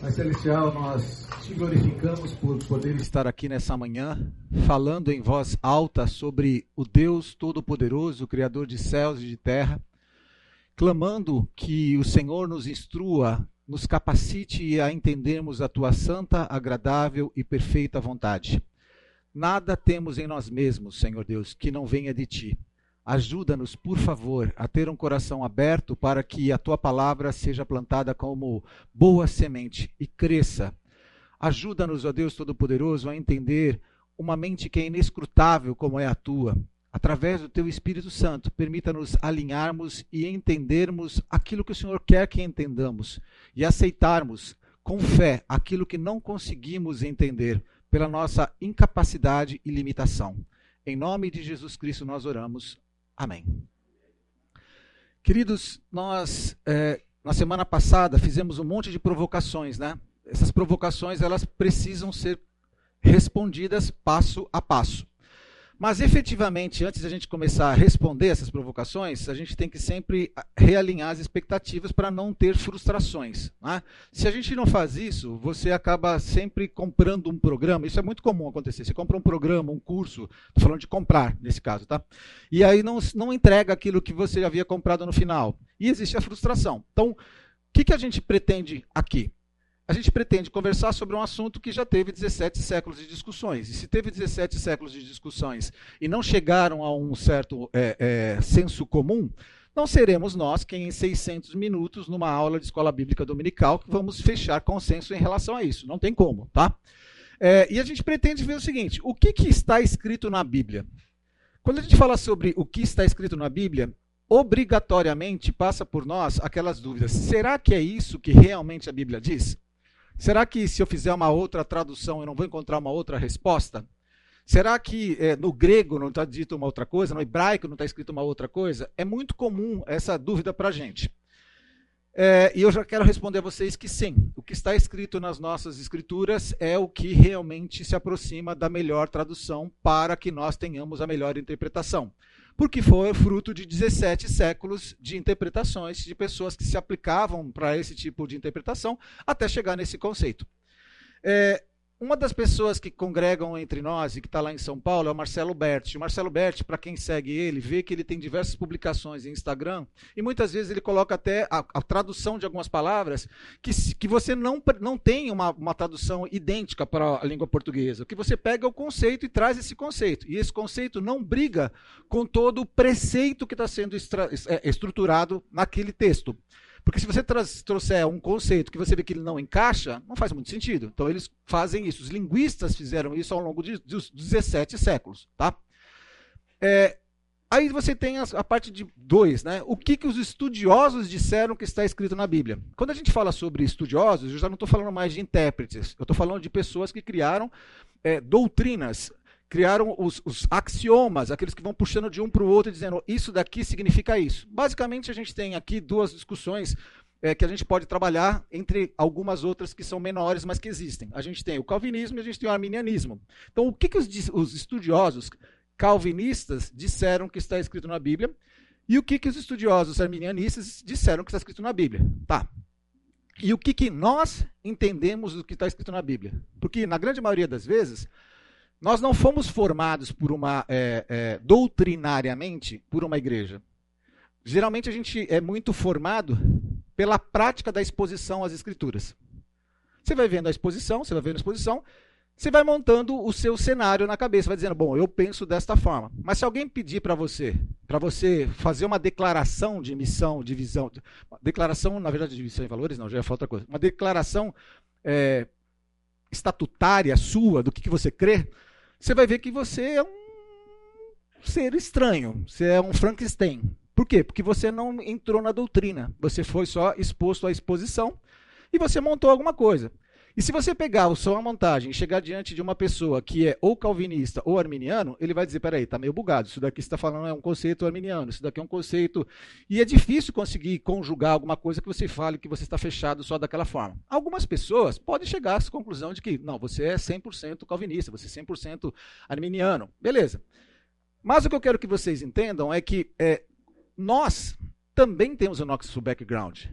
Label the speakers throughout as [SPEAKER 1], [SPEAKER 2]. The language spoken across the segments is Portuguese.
[SPEAKER 1] Pai Celestial, nós te glorificamos por poder estar aqui nessa manhã, falando em voz alta sobre o Deus Todo-Poderoso, Criador de céus e de terra, clamando que o Senhor nos instrua, nos capacite a entendermos a tua santa, agradável e perfeita vontade. Nada temos em nós mesmos, Senhor Deus, que não venha de ti. Ajuda-nos, por favor, a ter um coração aberto para que a tua palavra seja plantada como boa semente e cresça. Ajuda-nos, ó Deus Todo-Poderoso, a entender uma mente que é inescrutável como é a tua. Através do teu Espírito Santo, permita-nos alinharmos e entendermos aquilo que o Senhor quer que entendamos e aceitarmos com fé aquilo que não conseguimos entender pela nossa incapacidade e limitação. Em nome de Jesus Cristo nós oramos. Amém. Queridos, nós é, na semana passada fizemos um monte de provocações, né? Essas provocações elas precisam ser respondidas passo a passo. Mas efetivamente, antes de a gente começar a responder essas provocações, a gente tem que sempre ah, realinhar as expectativas para não ter frustrações. Né? Se a gente não faz isso, você acaba sempre comprando um programa. Isso é muito comum acontecer. Você compra um programa, um curso, estou falando de comprar nesse caso, tá? E aí não, não entrega aquilo que você havia comprado no final. E existe a frustração. Então, o que, que a gente pretende aqui? A gente pretende conversar sobre um assunto que já teve 17 séculos de discussões. E se teve 17 séculos de discussões e não chegaram a um certo é, é, senso comum, não seremos nós quem em 600 minutos, numa aula de escola bíblica dominical, vamos fechar consenso em relação a isso. Não tem como, tá? É, e a gente pretende ver o seguinte: o que, que está escrito na Bíblia? Quando a gente fala sobre o que está escrito na Bíblia, obrigatoriamente passa por nós aquelas dúvidas. Será que é isso que realmente a Bíblia diz? Será que se eu fizer uma outra tradução eu não vou encontrar uma outra resposta? Será que é, no grego não está dito uma outra coisa, no hebraico não está escrito uma outra coisa? É muito comum essa dúvida para a gente. É, e eu já quero responder a vocês que sim, o que está escrito nas nossas escrituras é o que realmente se aproxima da melhor tradução para que nós tenhamos a melhor interpretação porque foi fruto de 17 séculos de interpretações de pessoas que se aplicavam para esse tipo de interpretação até chegar nesse conceito. É, uma das pessoas que congregam entre nós e que está lá em São Paulo é o Marcelo Berti. O Marcelo Berti, para quem segue ele, vê que ele tem diversas publicações em Instagram e muitas vezes ele coloca até a, a tradução de algumas palavras que, que você não, não tem uma, uma tradução idêntica para a língua portuguesa. O que você pega é o conceito e traz esse conceito. E esse conceito não briga com todo o preceito que está sendo extra, é, estruturado naquele texto. Porque se você trouxer um conceito que você vê que ele não encaixa, não faz muito sentido. Então eles fazem isso. Os linguistas fizeram isso ao longo de, dos 17 séculos. Tá? É, aí você tem a, a parte de dois, né? O que, que os estudiosos disseram que está escrito na Bíblia? Quando a gente fala sobre estudiosos, eu já não estou falando mais de intérpretes. Eu estou falando de pessoas que criaram é, doutrinas criaram os, os, axiomas, aqueles que vão puxando de um para o outro, dizendo isso daqui significa isso. Basicamente, a gente tem aqui duas discussões é, que a gente pode trabalhar entre algumas outras que são menores, mas que existem. A gente tem o calvinismo e a gente tem o arminianismo. Então, o que, que os, os estudiosos calvinistas disseram que está escrito na Bíblia e o que, que os estudiosos arminianistas disseram que está escrito na Bíblia? Tá. E o que, que nós entendemos do que está escrito na Bíblia? Porque, na grande maioria das vezes, nós não fomos formados por uma é, é, doutrinariamente por uma igreja. Geralmente a gente é muito formado pela prática da exposição às escrituras. Você vai vendo a exposição, você vai vendo a exposição, você vai montando o seu cenário na cabeça, vai dizendo, bom, eu penso desta forma. Mas se alguém pedir para você, para você fazer uma declaração de missão, de visão, declaração, na verdade, de missão e valores, não, já falar outra coisa, uma declaração é, estatutária sua do que, que você crê, você vai ver que você é um ser estranho, você é um Frankenstein. Por quê? Porque você não entrou na doutrina, você foi só exposto à exposição e você montou alguma coisa. E se você pegar o sua montagem e chegar diante de uma pessoa que é ou calvinista ou arminiano, ele vai dizer: peraí, está meio bugado. Isso daqui está falando é um conceito arminiano, isso daqui é um conceito. E é difícil conseguir conjugar alguma coisa que você fale que você está fechado só daquela forma. Algumas pessoas podem chegar à conclusão de que, não, você é 100% calvinista, você é 100% arminiano. Beleza. Mas o que eu quero que vocês entendam é que é, nós também temos o nosso background.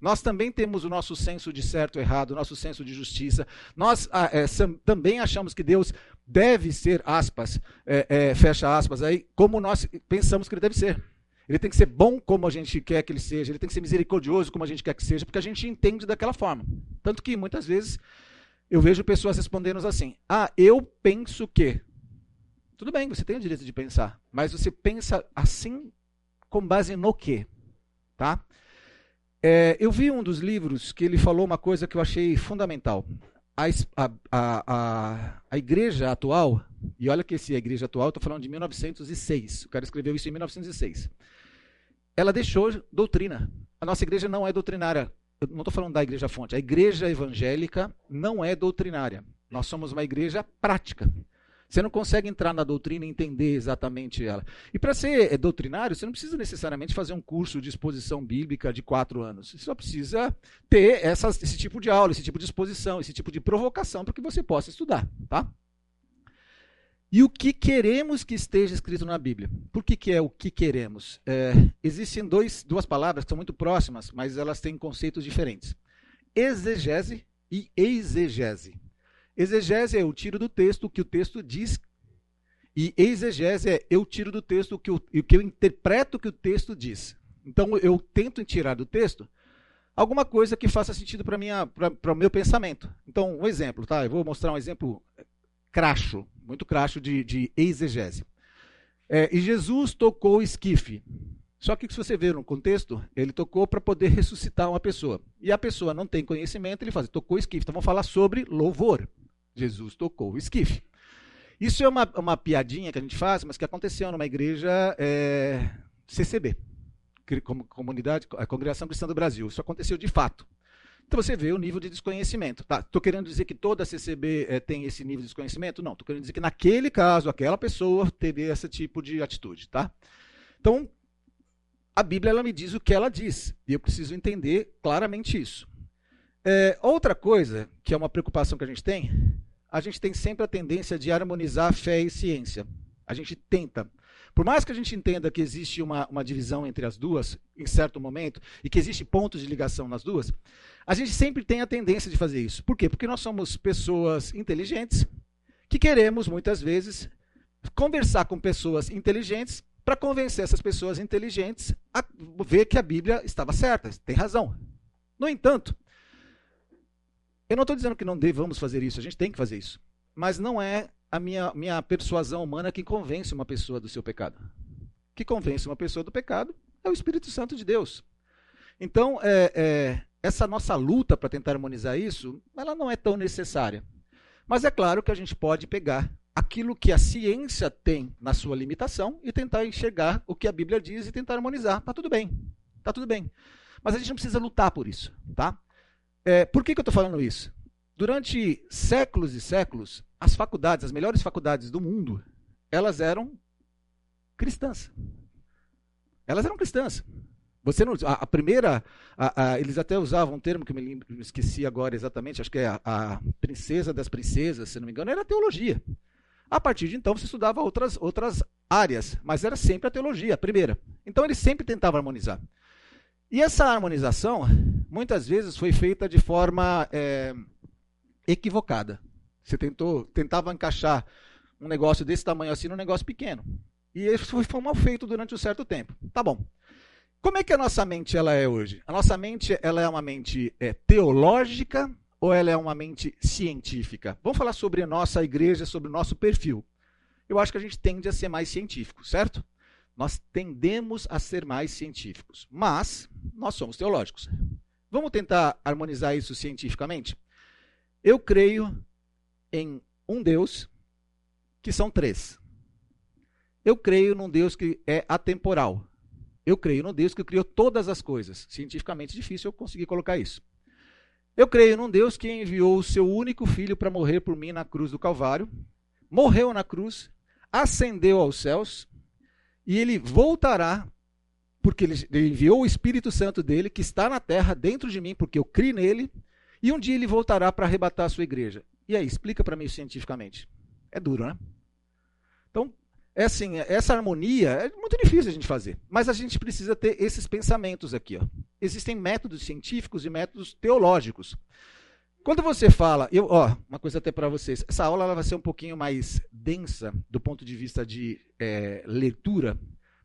[SPEAKER 1] Nós também temos o nosso senso de certo e errado, o nosso senso de justiça. Nós ah, é, também achamos que Deus deve ser, aspas, é, é, fecha aspas, aí, como nós pensamos que ele deve ser. Ele tem que ser bom como a gente quer que ele seja, ele tem que ser misericordioso como a gente quer que seja, porque a gente entende daquela forma. Tanto que muitas vezes eu vejo pessoas respondendo assim: Ah, eu penso que. Tudo bem, você tem o direito de pensar, mas você pensa assim com base no quê? Tá? É, eu vi um dos livros que ele falou uma coisa que eu achei fundamental. A, a, a, a igreja atual, e olha que esse é a igreja atual, estou falando de 1906, o cara escreveu isso em 1906. Ela deixou doutrina. A nossa igreja não é doutrinária. Eu não estou falando da igreja fonte. A igreja evangélica não é doutrinária. Nós somos uma igreja prática. Você não consegue entrar na doutrina e entender exatamente ela. E para ser é, doutrinário, você não precisa necessariamente fazer um curso de exposição bíblica de quatro anos. Você só precisa ter esse tipo de aula, esse tipo de exposição, esse tipo de provocação para que você possa estudar. Tá? E o que queremos que esteja escrito na Bíblia? Por que, que é o que queremos? É, existem dois, duas palavras que são muito próximas, mas elas têm conceitos diferentes: exegese e exegese. Exegese é eu tiro do texto o que o texto diz, e exegese é eu tiro do texto o que, o, o que eu interpreto o que o texto diz. Então eu tento tirar do texto alguma coisa que faça sentido para o meu pensamento. Então, um exemplo, tá? Eu vou mostrar um exemplo cracho, muito cracho de, de exegese. É, e Jesus tocou o esquife. Só que se você ver no contexto, ele tocou para poder ressuscitar uma pessoa. E a pessoa não tem conhecimento, ele faz, tocou o esquife. Então vamos falar sobre louvor. Jesus tocou o esquife. Isso é uma, uma piadinha que a gente faz, mas que aconteceu numa igreja é, CCB, como comunidade, a Congregação Cristã do Brasil. Isso aconteceu de fato. Então você vê o nível de desconhecimento. Tá, estou querendo dizer que toda a CCB é, tem esse nível de desconhecimento? Não, estou querendo dizer que naquele caso, aquela pessoa teve esse tipo de atitude. Tá? Então, a Bíblia ela me diz o que ela diz, e eu preciso entender claramente isso. É, outra coisa, que é uma preocupação que a gente tem, a gente tem sempre a tendência de harmonizar fé e ciência. A gente tenta. Por mais que a gente entenda que existe uma, uma divisão entre as duas, em certo momento, e que existe pontos de ligação nas duas, a gente sempre tem a tendência de fazer isso. Por quê? Porque nós somos pessoas inteligentes que queremos, muitas vezes, conversar com pessoas inteligentes para convencer essas pessoas inteligentes a ver que a Bíblia estava certa, tem razão. No entanto, eu não estou dizendo que não devamos fazer isso, a gente tem que fazer isso. Mas não é a minha, minha persuasão humana que convence uma pessoa do seu pecado. Que convence uma pessoa do pecado é o Espírito Santo de Deus. Então, é, é, essa nossa luta para tentar harmonizar isso, ela não é tão necessária. Mas é claro que a gente pode pegar aquilo que a ciência tem na sua limitação e tentar enxergar o que a Bíblia diz e tentar harmonizar. Tá tudo bem. Tá tudo bem. Mas a gente não precisa lutar por isso, tá? É, por que, que eu estou falando isso? Durante séculos e séculos, as faculdades, as melhores faculdades do mundo, elas eram cristãs. Elas eram cristãs. Você não, a, a primeira, a, a, eles até usavam um termo que me, me esqueci agora exatamente, acho que é a, princesa das princesas, se não me engano, era teologia. A partir de então você estudava outras, outras áreas, mas era sempre a teologia, a primeira. Então eles sempre tentavam harmonizar. E essa harmonização, muitas vezes, foi feita de forma é, equivocada. Você tentou, tentava encaixar um negócio desse tamanho assim num negócio pequeno. E isso foi mal feito durante um certo tempo. Tá bom. Como é que a nossa mente ela é hoje? A nossa mente ela é uma mente é, teológica ou ela é uma mente científica? Vamos falar sobre a nossa igreja, sobre o nosso perfil. Eu acho que a gente tende a ser mais científico, certo? Nós tendemos a ser mais científicos, mas nós somos teológicos. Vamos tentar harmonizar isso cientificamente? Eu creio em um Deus que são três. Eu creio num Deus que é atemporal. Eu creio num Deus que criou todas as coisas. Cientificamente difícil eu conseguir colocar isso. Eu creio num Deus que enviou o seu único filho para morrer por mim na cruz do Calvário, morreu na cruz, ascendeu aos céus e ele voltará, porque ele enviou o Espírito Santo dele, que está na terra dentro de mim, porque eu criei nele, e um dia ele voltará para arrebatar a sua igreja. E aí, explica para mim cientificamente. É duro, né? Então, é assim, essa harmonia é muito difícil a gente fazer, mas a gente precisa ter esses pensamentos aqui. Ó. Existem métodos científicos e métodos teológicos. Quando você fala, eu, ó, uma coisa até para vocês, essa aula ela vai ser um pouquinho mais densa do ponto de vista de é, leitura,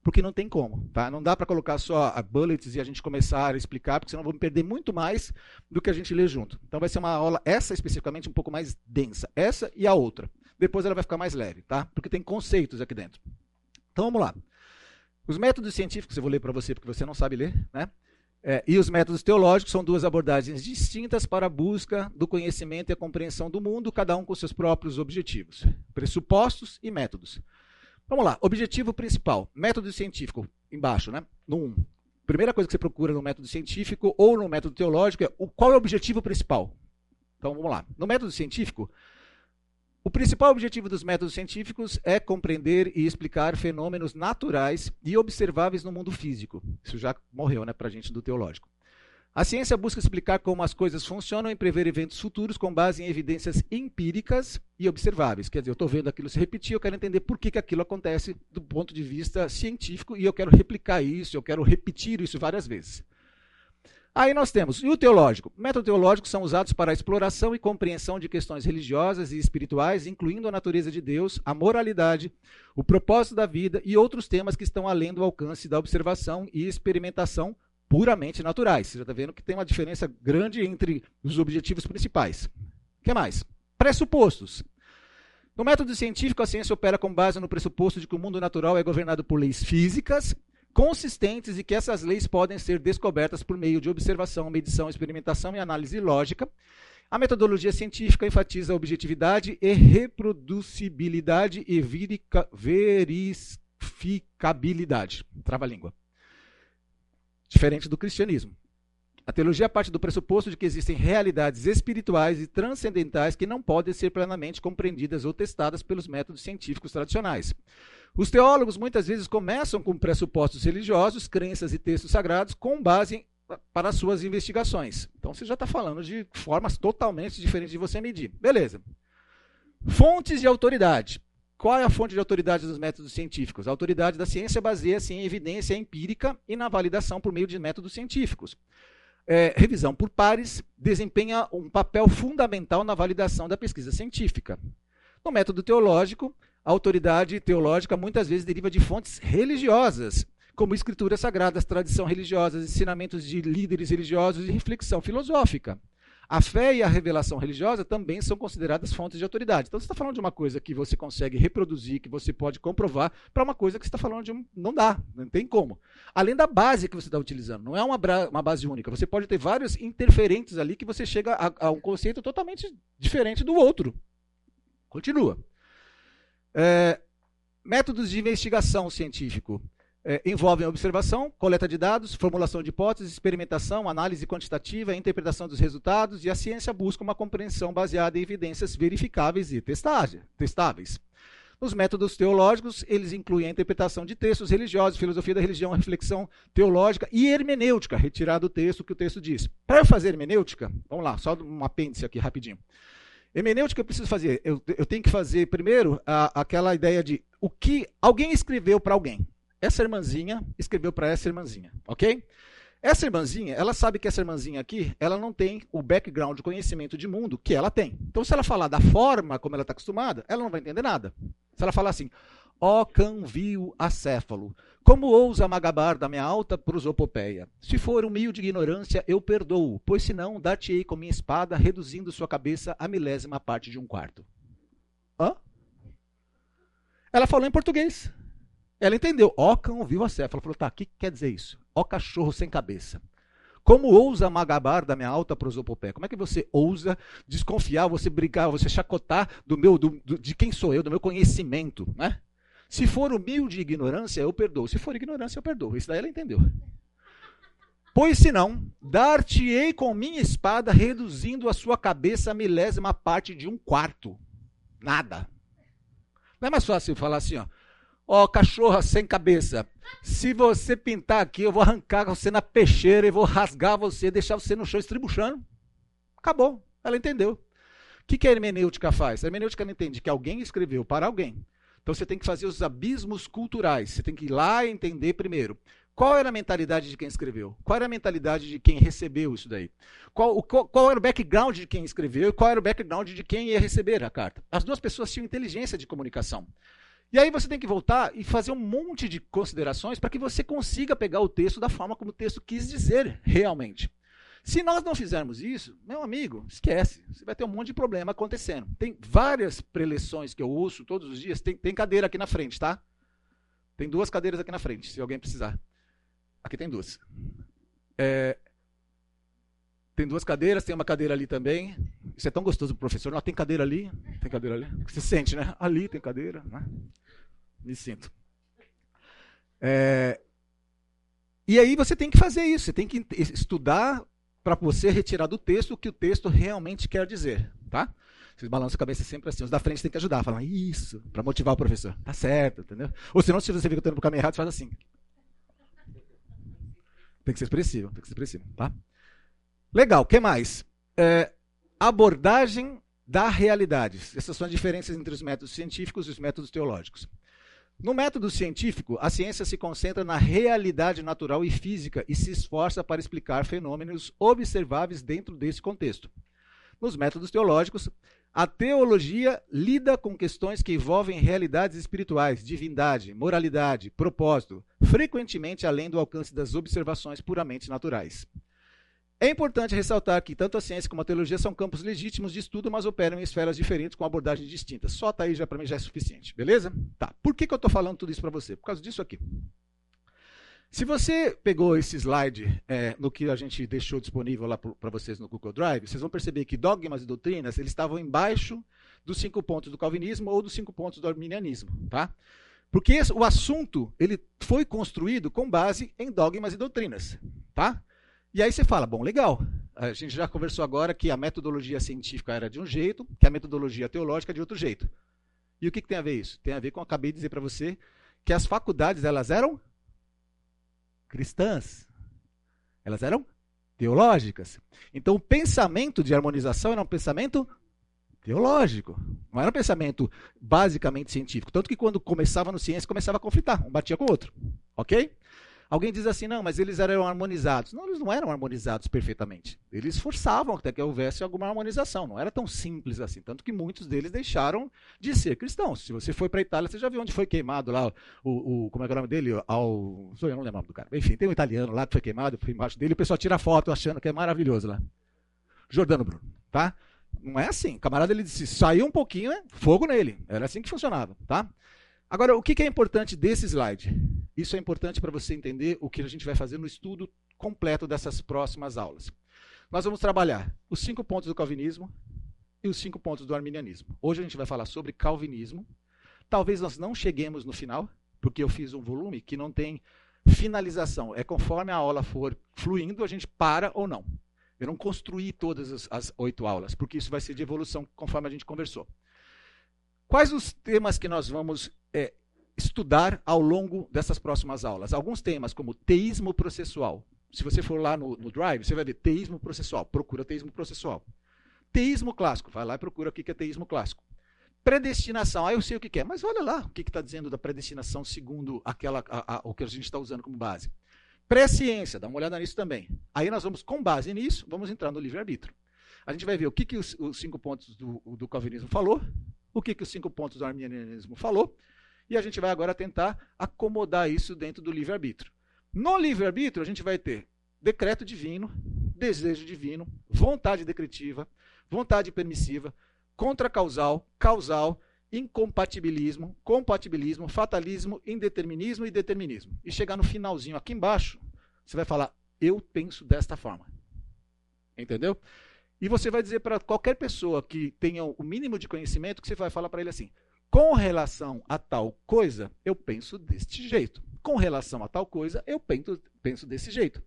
[SPEAKER 1] porque não tem como, tá? Não dá para colocar só a bullets e a gente começar a explicar, porque senão vamos perder muito mais do que a gente lê junto. Então vai ser uma aula, essa especificamente, um pouco mais densa. Essa e a outra. Depois ela vai ficar mais leve, tá? Porque tem conceitos aqui dentro. Então vamos lá. Os métodos científicos, eu vou ler para você porque você não sabe ler, né? É, e os métodos teológicos são duas abordagens distintas para a busca do conhecimento e a compreensão do mundo, cada um com seus próprios objetivos, pressupostos e métodos. Vamos lá, objetivo principal, método científico, embaixo, né? No 1. Primeira coisa que você procura no método científico ou no método teológico é o, qual é o objetivo principal. Então vamos lá. No método científico, o principal objetivo dos métodos científicos é compreender e explicar fenômenos naturais e observáveis no mundo físico. Isso já morreu né, para a gente do teológico. A ciência busca explicar como as coisas funcionam e prever eventos futuros com base em evidências empíricas e observáveis. Quer dizer, eu estou vendo aquilo se repetir, eu quero entender por que, que aquilo acontece do ponto de vista científico e eu quero replicar isso, eu quero repetir isso várias vezes. Aí nós temos, e o teológico? Métodos teológicos são usados para a exploração e compreensão de questões religiosas e espirituais, incluindo a natureza de Deus, a moralidade, o propósito da vida e outros temas que estão além do alcance da observação e experimentação puramente naturais. Você já está vendo que tem uma diferença grande entre os objetivos principais. O que mais? Pressupostos. No método científico, a ciência opera com base no pressuposto de que o mundo natural é governado por leis físicas consistentes e que essas leis podem ser descobertas por meio de observação, medição, experimentação e análise lógica. A metodologia científica enfatiza a objetividade e reproducibilidade e verificabilidade. Trava-língua. Diferente do cristianismo. A teologia parte do pressuposto de que existem realidades espirituais e transcendentais que não podem ser plenamente compreendidas ou testadas pelos métodos científicos tradicionais. Os teólogos muitas vezes começam com pressupostos religiosos, crenças e textos sagrados com base para suas investigações. Então você já está falando de formas totalmente diferentes de você medir. Beleza. Fontes de autoridade. Qual é a fonte de autoridade dos métodos científicos? A autoridade da ciência baseia-se em evidência empírica e na validação por meio de métodos científicos. É, revisão por pares desempenha um papel fundamental na validação da pesquisa científica. No método teológico, a autoridade teológica muitas vezes deriva de fontes religiosas, como escrituras sagradas, tradição religiosa, ensinamentos de líderes religiosos e reflexão filosófica. A fé e a revelação religiosa também são consideradas fontes de autoridade. Então, você está falando de uma coisa que você consegue reproduzir, que você pode comprovar, para uma coisa que você está falando de um. Não dá, não tem como. Além da base que você está utilizando, não é uma, uma base única. Você pode ter vários interferentes ali que você chega a, a um conceito totalmente diferente do outro. Continua. É, métodos de investigação científico é, envolvem observação, coleta de dados, formulação de hipóteses, experimentação, análise quantitativa, interpretação dos resultados, e a ciência busca uma compreensão baseada em evidências verificáveis e testáveis. Os métodos teológicos, eles incluem a interpretação de textos religiosos, filosofia da religião, reflexão teológica e hermenêutica, retirar do texto que o texto diz. Para fazer hermenêutica, vamos lá, só um apêndice aqui rapidinho. Hermenêutica eu preciso fazer. Eu, eu tenho que fazer primeiro a, aquela ideia de o que alguém escreveu para alguém. Essa irmãzinha escreveu para essa irmãzinha, ok? Essa irmãzinha, ela sabe que essa irmãzinha aqui, ela não tem o background de conhecimento de mundo que ela tem. Então, se ela falar da forma como ela está acostumada, ela não vai entender nada. Se ela falar assim, ó canvio acéfalo, como ousa magabar da minha alta prosopopeia? Se for um de ignorância, eu perdoo, pois senão dar-te-ei com minha espada, reduzindo sua cabeça a milésima parte de um quarto. Hã? Ela falou em português. Ela entendeu. Ó cão vivo a céfalo. Falou, tá, o que quer dizer isso? Ó cachorro sem cabeça. Como ousa magabar da minha alta prosopopeia? Como é que você ousa desconfiar, você brigar, você chacotar do meu, do, do, de quem sou eu, do meu conhecimento, né? Se for humilde ignorância, eu perdoo. Se for ignorância, eu perdoo. Isso daí ela entendeu. Pois senão, dar-te-ei com minha espada, reduzindo a sua cabeça a milésima parte de um quarto. Nada. Não é mais fácil falar assim, ó. Ó, oh, cachorra sem cabeça. Se você pintar aqui, eu vou arrancar você na peixeira e vou rasgar você, deixar você no chão estribuchando. Acabou. Ela entendeu. O que, que a hermenêutica faz? A hermenêutica não entende que alguém escreveu para alguém Então você tem que fazer os abismos culturais. Você tem que ir lá entender primeiro. Qual era a mentalidade de quem escreveu? Qual era a mentalidade de quem recebeu isso daí? Qual, qual, qual, era o background de quem escreveu e qual era o background de quem ia receber a carta? As duas pessoas tinham inteligência de comunicação. E aí você tem que voltar e fazer um monte de considerações para que você consiga pegar o texto da forma como o texto quis dizer realmente. Se nós não fizermos isso, meu amigo, esquece. Você vai ter um monte de problema acontecendo. Tem várias preleções que eu ouço todos os dias. Tem, tem cadeira aqui na frente, tá? Tem duas cadeiras aqui na frente, se alguém precisar. Aqui tem duas. É, tem duas cadeiras, tem uma cadeira ali também. Isso é tão gostoso pro professor. Não, tem cadeira ali, tem cadeira ali. Você sente, né? Ali tem cadeira. Né? Me sinto. É, e aí você tem que fazer isso. Você tem que estudar para você retirar do texto o que o texto realmente quer dizer, tá? Vocês balançam a cabeça sempre assim. Os da frente tem que ajudar, falar isso, para motivar o professor. Tá certo, entendeu? Ou senão, se você vê que indo pro caminho errado, você faz assim. Tem que ser expressivo, tem que ser expressivo, tá? Legal, o que mais? É, abordagem da realidade. Essas são as diferenças entre os métodos científicos e os métodos teológicos. No método científico, a ciência se concentra na realidade natural e física e se esforça para explicar fenômenos observáveis dentro desse contexto. Nos métodos teológicos, a teologia lida com questões que envolvem realidades espirituais, divindade, moralidade, propósito, frequentemente além do alcance das observações puramente naturais. É importante ressaltar que tanto a ciência como a teologia são campos legítimos de estudo, mas operam em esferas diferentes com abordagens distintas. Só tá aí já para mim já é suficiente, beleza? Tá. Por que, que eu estou falando tudo isso para você? Por causa disso aqui. Se você pegou esse slide é, no que a gente deixou disponível lá para vocês no Google Drive, vocês vão perceber que dogmas e doutrinas eles estavam embaixo dos cinco pontos do calvinismo ou dos cinco pontos do arminianismo, tá? Porque esse, o assunto ele foi construído com base em dogmas e doutrinas, tá? E aí você fala, bom, legal. A gente já conversou agora que a metodologia científica era de um jeito, que a metodologia teológica é de outro jeito. E o que, que tem a ver isso? Tem a ver com, acabei de dizer para você, que as faculdades elas eram cristãs. Elas eram teológicas. Então o pensamento de harmonização era um pensamento teológico. Não era um pensamento basicamente científico. Tanto que quando começava no ciência, começava a conflitar. Um batia com o outro. Ok? Alguém diz assim, não, mas eles eram harmonizados. Não, eles não eram harmonizados perfeitamente. Eles forçavam até que houvesse alguma harmonização. Não era tão simples assim. Tanto que muitos deles deixaram de ser cristãos. Se você foi para a Itália, você já viu onde foi queimado lá o, o como é, é o nome dele? Ao, eu não lembro do cara. Enfim, tem um italiano lá que foi queimado, foi embaixo dele, o pessoal tira foto achando que é maravilhoso lá. Jordano Bruno, tá? Não é assim. O camarada ele disse, saiu um pouquinho, né? fogo nele. Era assim que funcionava, tá? Agora, o que é importante desse slide? Isso é importante para você entender o que a gente vai fazer no estudo completo dessas próximas aulas. Nós vamos trabalhar os cinco pontos do calvinismo e os cinco pontos do arminianismo. Hoje a gente vai falar sobre calvinismo. Talvez nós não cheguemos no final, porque eu fiz um volume que não tem finalização. É conforme a aula for fluindo, a gente para ou não. Eu não construí todas as, as oito aulas, porque isso vai ser de evolução conforme a gente conversou. Quais os temas que nós vamos é, estudar ao longo dessas próximas aulas? Alguns temas, como teísmo processual. Se você for lá no, no Drive, você vai ver teísmo processual. Procura teísmo processual. Teísmo clássico. Vai lá e procura o que é teísmo clássico. Predestinação. Ah, eu sei o que é. Mas olha lá o que está dizendo da predestinação segundo aquela, a, a, o que a gente está usando como base. Presciência. Dá uma olhada nisso também. Aí nós vamos, com base nisso, vamos entrar no livre-arbítrio. A gente vai ver o que, que os, os cinco pontos do, do calvinismo falou, o que, que os cinco pontos do arminianismo falou, e a gente vai agora tentar acomodar isso dentro do livre-arbítrio. No livre-arbítrio, a gente vai ter decreto divino, desejo divino, vontade decretiva, vontade permissiva, contracausal, causal, incompatibilismo, compatibilismo, fatalismo, indeterminismo e determinismo. E chegar no finalzinho aqui embaixo, você vai falar, eu penso desta forma. Entendeu? E você vai dizer para qualquer pessoa que tenha o mínimo de conhecimento que você vai falar para ele assim: com relação a tal coisa, eu penso deste jeito. Com relação a tal coisa, eu penso, desse jeito.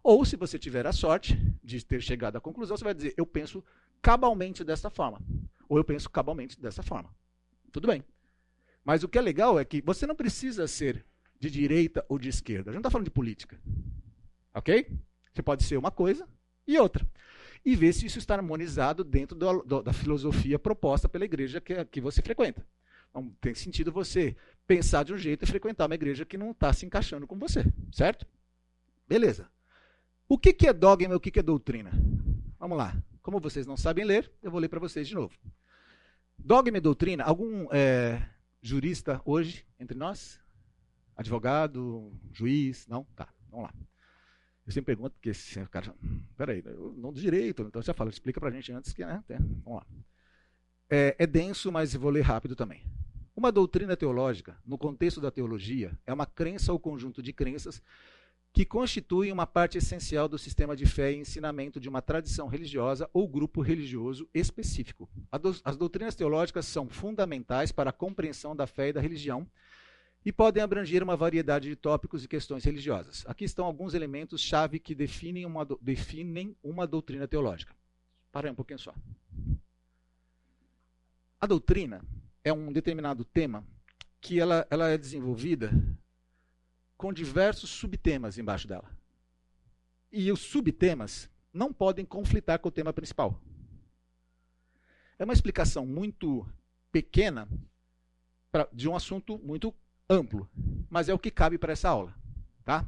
[SPEAKER 1] Ou, se você tiver a sorte de ter chegado à conclusão, você vai dizer: eu penso cabalmente dessa forma. Ou eu penso cabalmente dessa forma. Tudo bem. Mas o que é legal é que você não precisa ser de direita ou de esquerda. A gente não está falando de política. Ok? Você pode ser uma coisa e outra e ver se isso está harmonizado dentro do, do, da filosofia proposta pela igreja que, que você frequenta. Não tem sentido você pensar de um jeito e frequentar uma igreja que não está se encaixando com você, certo? Beleza. O que, que é dogma e o que, que é doutrina? Vamos lá. Como vocês não sabem ler, eu vou ler para vocês de novo. Dogma e doutrina, algum é, jurista hoje entre nós? Advogado, juiz? Não? Tá, vamos lá. Eu sempre pergunto, porque se o cara. Peraí, eu não do direito, então você fala, explica para a gente antes que. Né, vamos lá. É, é denso, mas vou ler rápido também. Uma doutrina teológica, no contexto da teologia, é uma crença ou conjunto de crenças que constituem uma parte essencial do sistema de fé e ensinamento de uma tradição religiosa ou grupo religioso específico. As doutrinas teológicas são fundamentais para a compreensão da fé e da religião e podem abranger uma variedade de tópicos e questões religiosas. Aqui estão alguns elementos-chave que definem uma, definem uma doutrina teológica. Para aí um pouquinho só. A doutrina é um determinado tema que ela, ela é desenvolvida com diversos subtemas embaixo dela. E os subtemas não podem conflitar com o tema principal. É uma explicação muito pequena pra, de um assunto muito amplo, mas é o que cabe para essa aula, tá?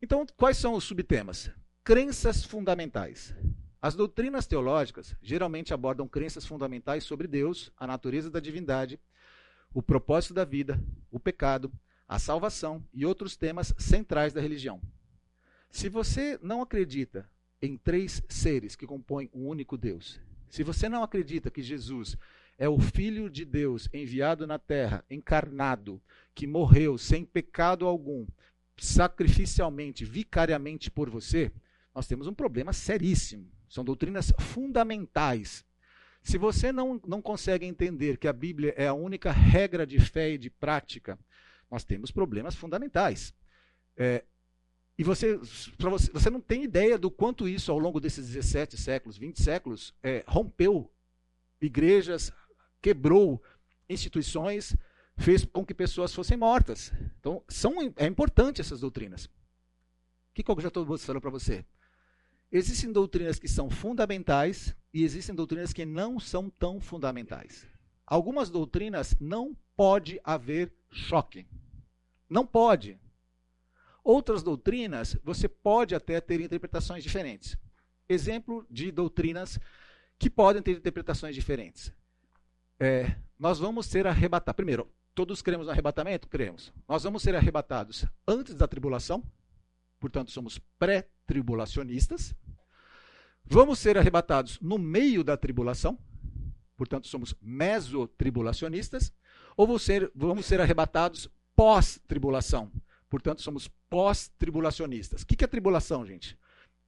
[SPEAKER 1] Então, quais são os subtemas? Crenças fundamentais. As doutrinas teológicas geralmente abordam crenças fundamentais sobre Deus, a natureza da divindade, o propósito da vida, o pecado, a salvação e outros temas centrais da religião. Se você não acredita em três seres que compõem um único Deus, se você não acredita que Jesus é o Filho de Deus enviado na terra, encarnado, que morreu sem pecado algum, sacrificialmente, vicariamente por você, nós temos um problema seríssimo. São doutrinas fundamentais. Se você não, não consegue entender que a Bíblia é a única regra de fé e de prática, nós temos problemas fundamentais. É, e você, você, você não tem ideia do quanto isso, ao longo desses 17 séculos, 20 séculos, é, rompeu igrejas, quebrou instituições, fez com que pessoas fossem mortas. Então, são, é importante essas doutrinas. O que, que eu já estou mostrando para você? Existem doutrinas que são fundamentais e existem doutrinas que não são tão fundamentais. Algumas doutrinas não pode haver choque. Não pode. Outras doutrinas, você pode até ter interpretações diferentes. Exemplo de doutrinas que podem ter interpretações diferentes é, nós vamos ser arrebatados. Primeiro, todos cremos no arrebatamento? Cremos. Nós vamos ser arrebatados antes da tribulação, portanto, somos pré-tribulacionistas. Vamos ser arrebatados no meio da tribulação, portanto, somos mesotribulacionistas. Ou vamos ser, vamos ser arrebatados pós-tribulação, portanto, somos pós-tribulacionistas. O que é tribulação, gente?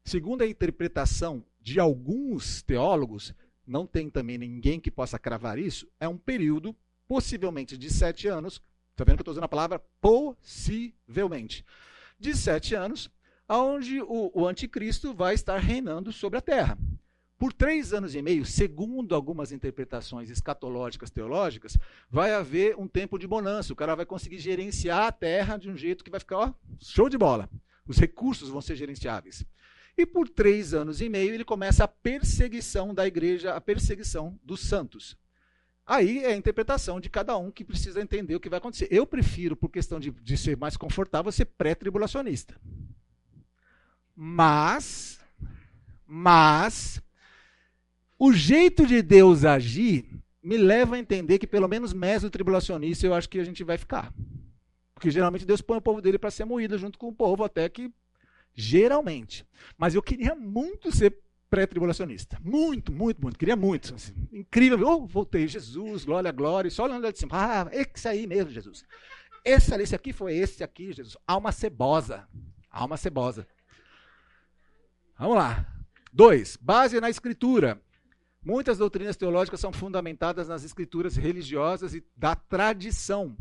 [SPEAKER 1] Segundo a interpretação de alguns teólogos, não tem também ninguém que possa cravar isso, é um período, possivelmente de sete anos, está vendo que eu estou usando a palavra possivelmente, de sete anos, onde o, o anticristo vai estar reinando sobre a terra. Por três anos e meio, segundo algumas interpretações escatológicas teológicas, vai haver um tempo de bonança. O cara vai conseguir gerenciar a terra de um jeito que vai ficar ó, show de bola. Os recursos vão ser gerenciáveis. E por três anos e meio ele começa a perseguição da igreja, a perseguição dos santos. Aí é a interpretação de cada um que precisa entender o que vai acontecer. Eu prefiro, por questão de, de ser mais confortável, ser pré-tribulacionista. Mas, mas, o jeito de Deus agir me leva a entender que pelo menos meso-tribulacionista eu acho que a gente vai ficar. Porque geralmente Deus põe o povo dele para ser moído junto com o povo até que Geralmente. Mas eu queria muito ser pré-tribulacionista. Muito, muito, muito. Queria muito. Assim, incrível. Oh, voltei. Jesus, glória, glória. Só olhando lá de cima. Ah, esse aí mesmo, Jesus. Esse ali, esse aqui foi esse aqui, Jesus. Alma cebosa. Alma cebosa. Vamos lá. Dois. Base na escritura. Muitas doutrinas teológicas são fundamentadas nas escrituras religiosas e da tradição,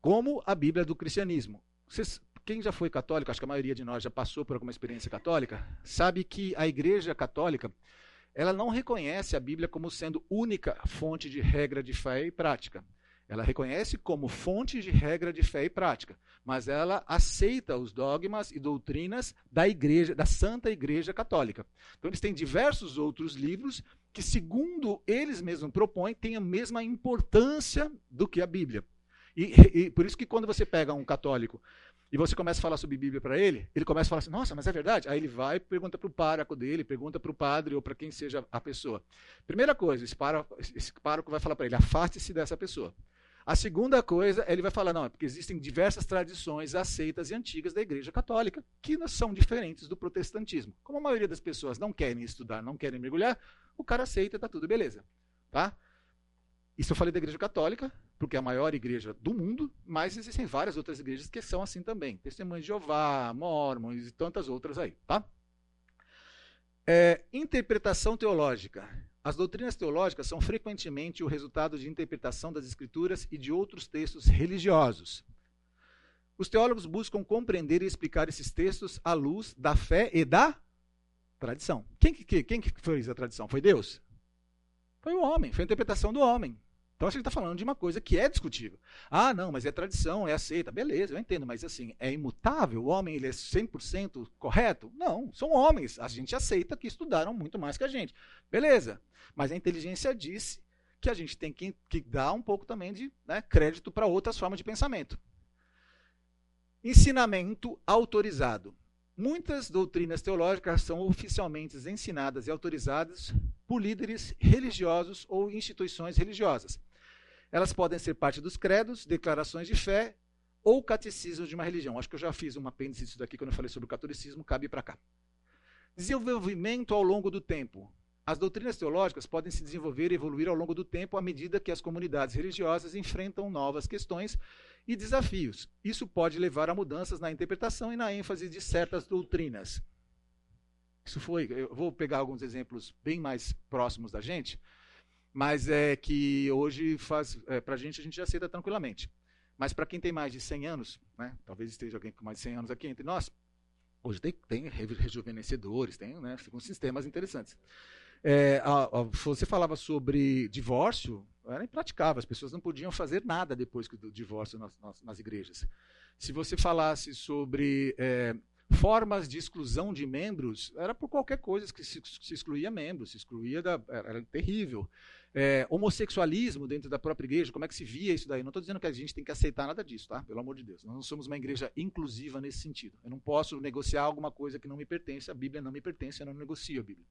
[SPEAKER 1] como a Bíblia do cristianismo. Vocês quem já foi católico, acho que a maioria de nós já passou por alguma experiência católica, sabe que a Igreja Católica ela não reconhece a Bíblia como sendo única fonte de regra de fé e prática. Ela reconhece como fonte de regra de fé e prática, mas ela aceita os dogmas e doutrinas da igreja, da Santa Igreja Católica. Então eles têm diversos outros livros que, segundo eles mesmos propõem, têm a mesma importância do que a Bíblia. E, e por isso que quando você pega um católico e você começa a falar sobre Bíblia para ele, ele começa a falar assim, nossa, mas é verdade? Aí ele vai e pergunta para o pároco dele, pergunta para o padre ou para quem seja a pessoa. Primeira coisa, esse pároco, vai falar para ele, afaste-se dessa pessoa. A segunda coisa, ele vai falar, não, é porque existem diversas tradições aceitas e antigas da Igreja Católica que são diferentes do protestantismo. Como a maioria das pessoas não querem estudar, não querem mergulhar, o cara aceita, tá tudo beleza. Tá? Isso eu falei da Igreja Católica, porque é a maior igreja do mundo, mas existem várias outras igrejas que são assim também. Testemunhos de Jeová, Mormons e tantas outras aí, tá? É, interpretação teológica. As doutrinas teológicas são frequentemente o resultado de interpretação das escrituras e de outros textos religiosos. Os teólogos buscam compreender e explicar esses textos à luz da fé e da tradição. Quem que, quem que fez a tradição? Foi Deus? Foi o homem, foi a interpretação do homem. Então a gente está falando de uma coisa que é discutível. Ah, não, mas é tradição, é aceita. Beleza, eu entendo, mas assim, é imutável? O homem ele é 100% correto? Não, são homens. A gente aceita que estudaram muito mais que a gente. Beleza. Mas a inteligência disse que a gente tem que, que dar um pouco também de né, crédito para outras formas de pensamento. Ensinamento autorizado. Muitas doutrinas teológicas são oficialmente ensinadas e autorizadas por líderes religiosos ou instituições religiosas. Elas podem ser parte dos credos, declarações de fé ou catecismo de uma religião. Acho que eu já fiz um apêndice disso daqui quando eu falei sobre o catolicismo, cabe para cá. Desenvolvimento ao longo do tempo. As doutrinas teológicas podem se desenvolver e evoluir ao longo do tempo à medida que as comunidades religiosas enfrentam novas questões e desafios. Isso pode levar a mudanças na interpretação e na ênfase de certas doutrinas. Isso foi, eu vou pegar alguns exemplos bem mais próximos da gente mas é que hoje faz é, para a gente a gente aceita tranquilamente. Mas para quem tem mais de 100 anos, né, talvez esteja alguém com mais de 100 anos aqui entre nós, hoje tem, tem rejuvenescedores, tem né, sistemas interessantes. É, a, a, você falava sobre divórcio, era impraticável, as pessoas não podiam fazer nada depois do divórcio nas, nas, nas igrejas. Se você falasse sobre é, formas de exclusão de membros, era por qualquer coisa que se, se excluía membros, se excluía da, era, era terrível. É, homossexualismo dentro da própria igreja, como é que se via isso daí? Não estou dizendo que a gente tem que aceitar nada disso, tá? Pelo amor de Deus. Nós não somos uma igreja inclusiva nesse sentido. Eu não posso negociar alguma coisa que não me pertence, a Bíblia não me pertence, eu não negocio a Bíblia.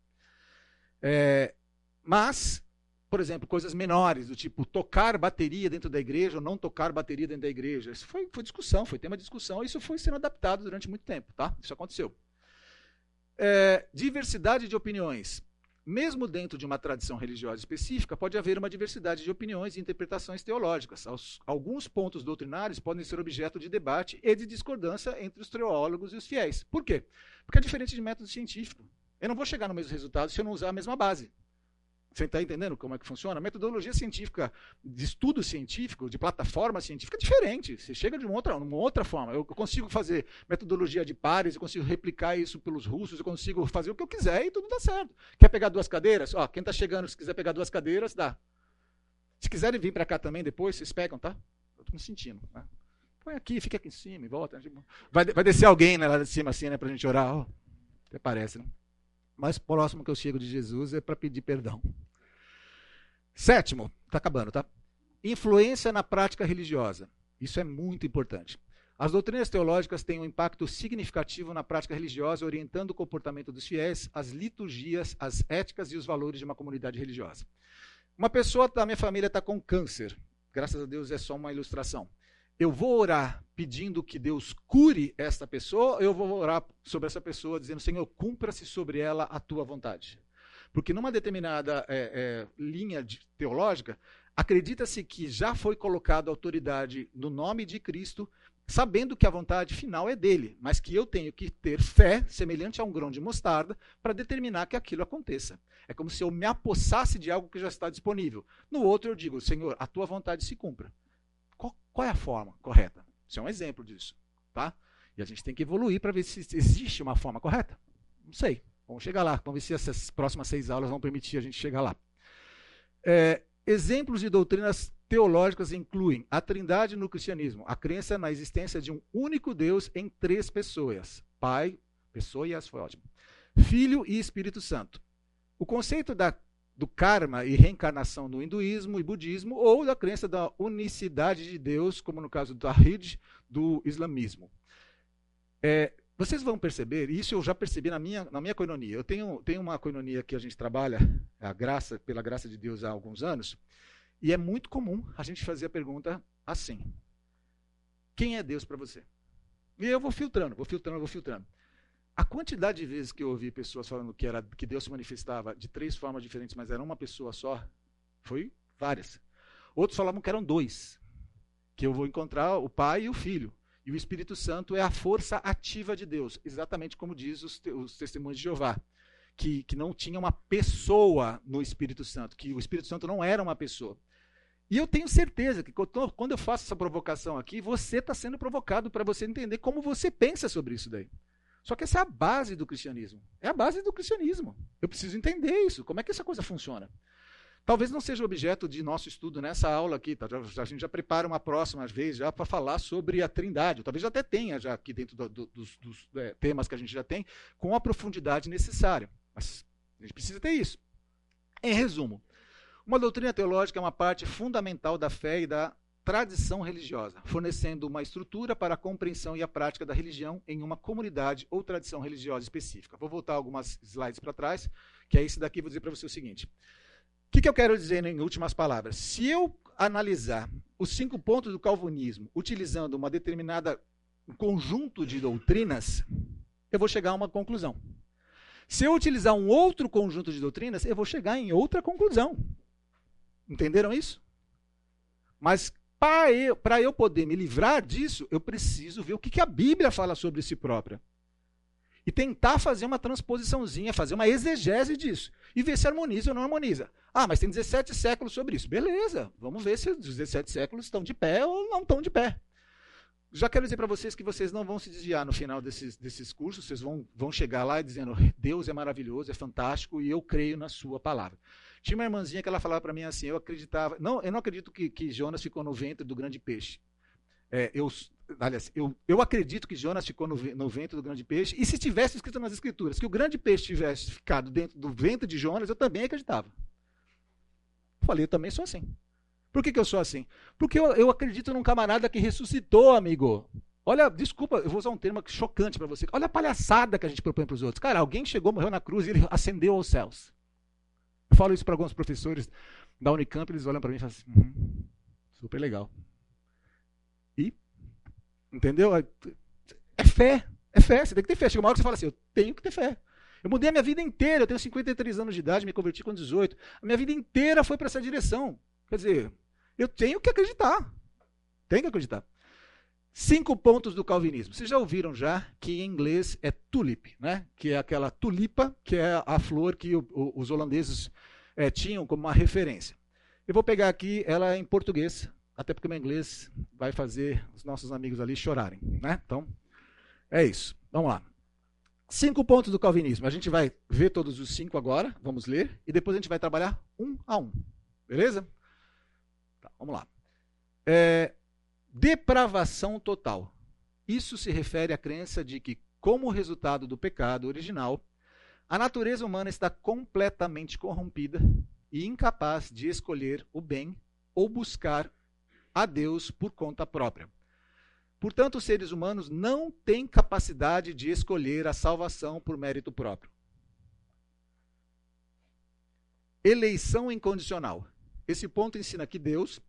[SPEAKER 1] É, mas, por exemplo, coisas menores, do tipo tocar bateria dentro da igreja ou não tocar bateria dentro da igreja. Isso foi, foi discussão, foi tema de discussão, e isso foi sendo adaptado durante muito tempo, tá? Isso aconteceu. É, diversidade de opiniões. Mesmo dentro de uma tradição religiosa específica, pode haver uma diversidade de opiniões e interpretações teológicas. Alguns pontos doutrinários podem ser objeto de debate e de discordância entre os teólogos e os fiéis. Por quê? Porque é diferente de método científico. Eu não vou chegar no mesmo resultado se eu não usar a mesma base. Você está entendendo como é que funciona? A metodologia científica, de estudo científico, de plataforma científica, é diferente. Você chega de uma outra, uma outra forma. Eu consigo fazer metodologia de pares, eu consigo replicar isso pelos russos, eu consigo fazer o que eu quiser e tudo dá certo. Quer pegar duas cadeiras? Ó, quem está chegando, se quiser pegar duas cadeiras, dá. Se quiserem vir para cá também depois, vocês pegam, tá? Eu estou me sentindo. Né? Põe aqui, fica aqui em cima e volta. Vai, vai descer alguém né, lá de cima assim, né, para a gente orar. Ó, até parece, né? Mais próximo que eu chego de Jesus é para pedir perdão. Sétimo, está acabando, tá? Influência na prática religiosa. Isso é muito importante. As doutrinas teológicas têm um impacto significativo na prática religiosa, orientando o comportamento dos fiéis, as liturgias, as éticas e os valores de uma comunidade religiosa. Uma pessoa da minha família está com câncer. Graças a Deus é só uma ilustração eu vou orar pedindo que Deus cure esta pessoa, eu vou orar sobre essa pessoa dizendo, Senhor, cumpra-se sobre ela a tua vontade. Porque numa determinada é, é, linha de, teológica, acredita-se que já foi colocada autoridade no nome de Cristo, sabendo que a vontade final é dele, mas que eu tenho que ter fé, semelhante a um grão de mostarda, para determinar que aquilo aconteça. É como se eu me apossasse de algo que já está disponível. No outro, eu digo, Senhor, a tua vontade se cumpra. Qual, qual é a forma correta? Isso é um exemplo disso. Tá? E a gente tem que evoluir para ver se existe uma forma correta. Não sei. Vamos chegar lá. Vamos ver se essas próximas seis aulas vão permitir a gente chegar lá. É, exemplos de doutrinas teológicas incluem a trindade no cristianismo, a crença na existência de um único Deus em três pessoas: Pai, pessoa e as foi ótimo. Filho e Espírito Santo. O conceito da, do karma e reencarnação no hinduísmo e budismo, ou da crença da unicidade de Deus, como no caso do Tawhid, do islamismo. É, vocês vão perceber, isso eu já percebi na minha, na minha coinonia. Eu tenho, tenho uma coinonia que a gente trabalha, a graça, pela graça de Deus, há alguns anos, e é muito comum a gente fazer a pergunta assim: Quem é Deus para você? E eu vou filtrando, vou filtrando, vou filtrando. A quantidade de vezes que eu ouvi pessoas falando que, era, que Deus se manifestava de três formas diferentes, mas era uma pessoa só, foi várias. Outros falavam que eram dois, que eu vou encontrar o Pai e o Filho. E o Espírito Santo é a força ativa de Deus, exatamente como diz os, os testemunhos de Jeová. Que, que não tinha uma pessoa no Espírito Santo, que o Espírito Santo não era uma pessoa. E eu tenho certeza que quando eu faço essa provocação aqui, você está sendo provocado para você entender como você pensa sobre isso daí. Só que essa é a base do cristianismo. É a base do cristianismo. Eu preciso entender isso. Como é que essa coisa funciona? Talvez não seja objeto de nosso estudo nessa aula aqui. Tá? A gente já prepara uma próxima vez já para falar sobre a trindade. Talvez até tenha já aqui dentro do, do, dos, dos é, temas que a gente já tem, com a profundidade necessária. Mas a gente precisa ter isso. Em resumo, uma doutrina teológica é uma parte fundamental da fé e da tradição religiosa, fornecendo uma estrutura para a compreensão e a prática da religião em uma comunidade ou tradição religiosa específica. Vou voltar algumas slides para trás, que é esse daqui, vou dizer para você o seguinte. O que, que eu quero dizer em últimas palavras? Se eu analisar os cinco pontos do calvinismo utilizando uma determinada conjunto de doutrinas, eu vou chegar a uma conclusão. Se eu utilizar um outro conjunto de doutrinas, eu vou chegar em outra conclusão. Entenderam isso? Mas para eu, eu poder me livrar disso, eu preciso ver o que, que a Bíblia fala sobre si própria. E tentar fazer uma transposiçãozinha, fazer uma exegese disso. E ver se harmoniza ou não harmoniza. Ah, mas tem 17 séculos sobre isso. Beleza, vamos ver se os 17 séculos estão de pé ou não estão de pé. Já quero dizer para vocês que vocês não vão se desviar no final desses, desses cursos, vocês vão, vão chegar lá dizendo: Deus é maravilhoso, é fantástico e eu creio na Sua palavra. Tinha uma irmãzinha que ela falava para mim assim, eu acreditava, não, eu não acredito que, que Jonas ficou no ventre do grande peixe. É, eu, aliás, eu, eu acredito que Jonas ficou no, no ventre do grande peixe, e se tivesse escrito nas escrituras que o grande peixe tivesse ficado dentro do ventre de Jonas, eu também acreditava. Falei, eu também sou assim. Por que, que eu sou assim? Porque eu, eu acredito num camarada que ressuscitou, amigo. Olha, desculpa, eu vou usar um termo chocante para você. Olha a palhaçada que a gente propõe para os outros. Cara, alguém chegou, morreu na cruz e ele ascendeu aos céus. Falo isso para alguns professores da Unicamp, eles olham para mim e falam assim: uhum, super legal. E? Entendeu? É fé. É fé. Você tem que ter fé. Chega uma hora que você fala assim: eu tenho que ter fé. Eu mudei a minha vida inteira. Eu tenho 53 anos de idade, me converti com 18. A minha vida inteira foi para essa direção. Quer dizer, eu tenho que acreditar. Tenho que acreditar. Cinco pontos do calvinismo. Vocês já ouviram já que em inglês é tulip, né? que é aquela tulipa, que é a flor que o, o, os holandeses é, tinham como uma referência. Eu vou pegar aqui ela em português, até porque o meu inglês vai fazer os nossos amigos ali chorarem. Né? Então, é isso. Vamos lá. Cinco pontos do calvinismo. A gente vai ver todos os cinco agora, vamos ler, e depois a gente vai trabalhar um a um. Beleza? Tá, vamos lá. É, depravação total. Isso se refere à crença de que, como resultado do pecado original, a natureza humana está completamente corrompida e incapaz de escolher o bem ou buscar a Deus por conta própria. Portanto, os seres humanos não têm capacidade de escolher a salvação por mérito próprio. Eleição incondicional. Esse ponto ensina que Deus,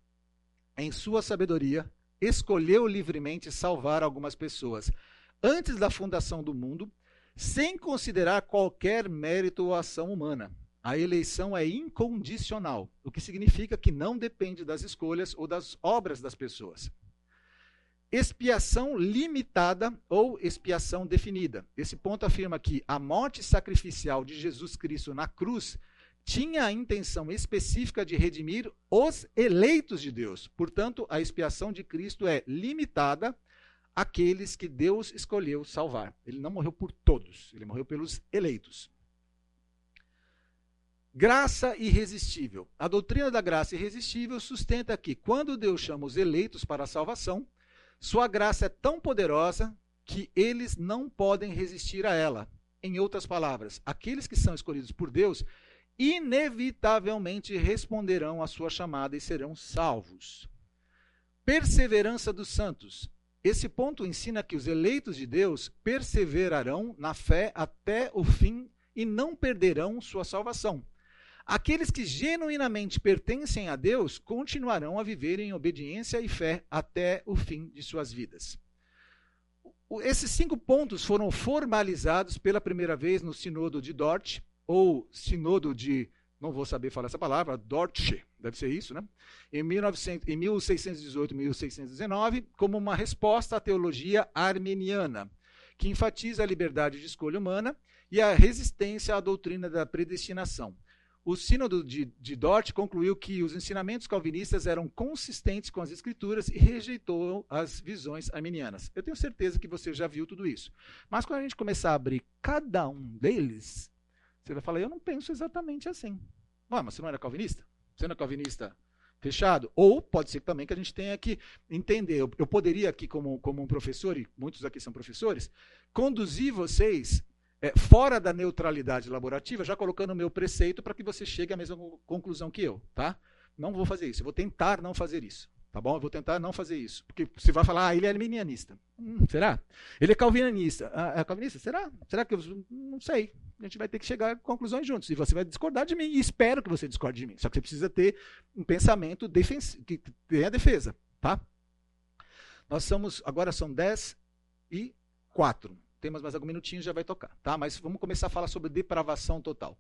[SPEAKER 1] em sua sabedoria, escolheu livremente salvar algumas pessoas antes da fundação do mundo, sem considerar qualquer mérito ou ação humana. A eleição é incondicional, o que significa que não depende das escolhas ou das obras das pessoas. Expiação limitada ou expiação definida. Esse ponto afirma que a morte sacrificial de Jesus Cristo na cruz tinha a intenção específica de redimir os eleitos de Deus. Portanto, a expiação de Cristo é limitada àqueles que Deus escolheu salvar. Ele não morreu por todos, ele morreu pelos eleitos. Graça irresistível. A doutrina da graça irresistível sustenta que, quando Deus chama os eleitos para a salvação, sua graça é tão poderosa que eles não podem resistir a ela. Em outras palavras, aqueles que são escolhidos por Deus inevitavelmente responderão à sua chamada e serão salvos. Perseverança dos santos. Esse ponto ensina que os eleitos de Deus perseverarão na fé até o fim e não perderão sua salvação. Aqueles que genuinamente pertencem a Deus continuarão a viver em obediência e fé até o fim de suas vidas. Esses cinco pontos foram formalizados pela primeira vez no Sinodo de Dort, ou Sinodo de, não vou saber falar essa palavra, Dortche, deve ser isso, né? Em, 1900, em 1618 1619, como uma resposta à teologia armeniana, que enfatiza a liberdade de escolha humana e a resistência à doutrina da predestinação. O Sínodo de, de Dort concluiu que os ensinamentos calvinistas eram consistentes com as escrituras e rejeitou as visões arminianas. Eu tenho certeza que você já viu tudo isso. Mas quando a gente começar a abrir cada um deles, você vai falar, eu não penso exatamente assim. Ué, mas você não era calvinista? Você não é calvinista fechado? Ou pode ser também que a gente tenha que entender. Eu, eu poderia aqui, como, como um professor, e muitos aqui são professores, conduzir vocês é, fora da neutralidade laborativa, já colocando o meu preceito para que você chegue à mesma conclusão que eu, tá? Não vou fazer isso, eu vou tentar não fazer isso, tá bom? Eu vou tentar não fazer isso, porque você vai falar, ah, ele é arminianista. Hum, será? Ele é calvinista. Ah, é calvinista? Será? Será que eu não sei? A gente vai ter que chegar a conclusões juntos, e você vai discordar de mim, e espero que você discorde de mim. Só que você precisa ter um pensamento que tenha defesa, tá? Nós somos, agora são 10 e 4 temos mais alguns minutinhos já vai tocar, tá? Mas vamos começar a falar sobre depravação total.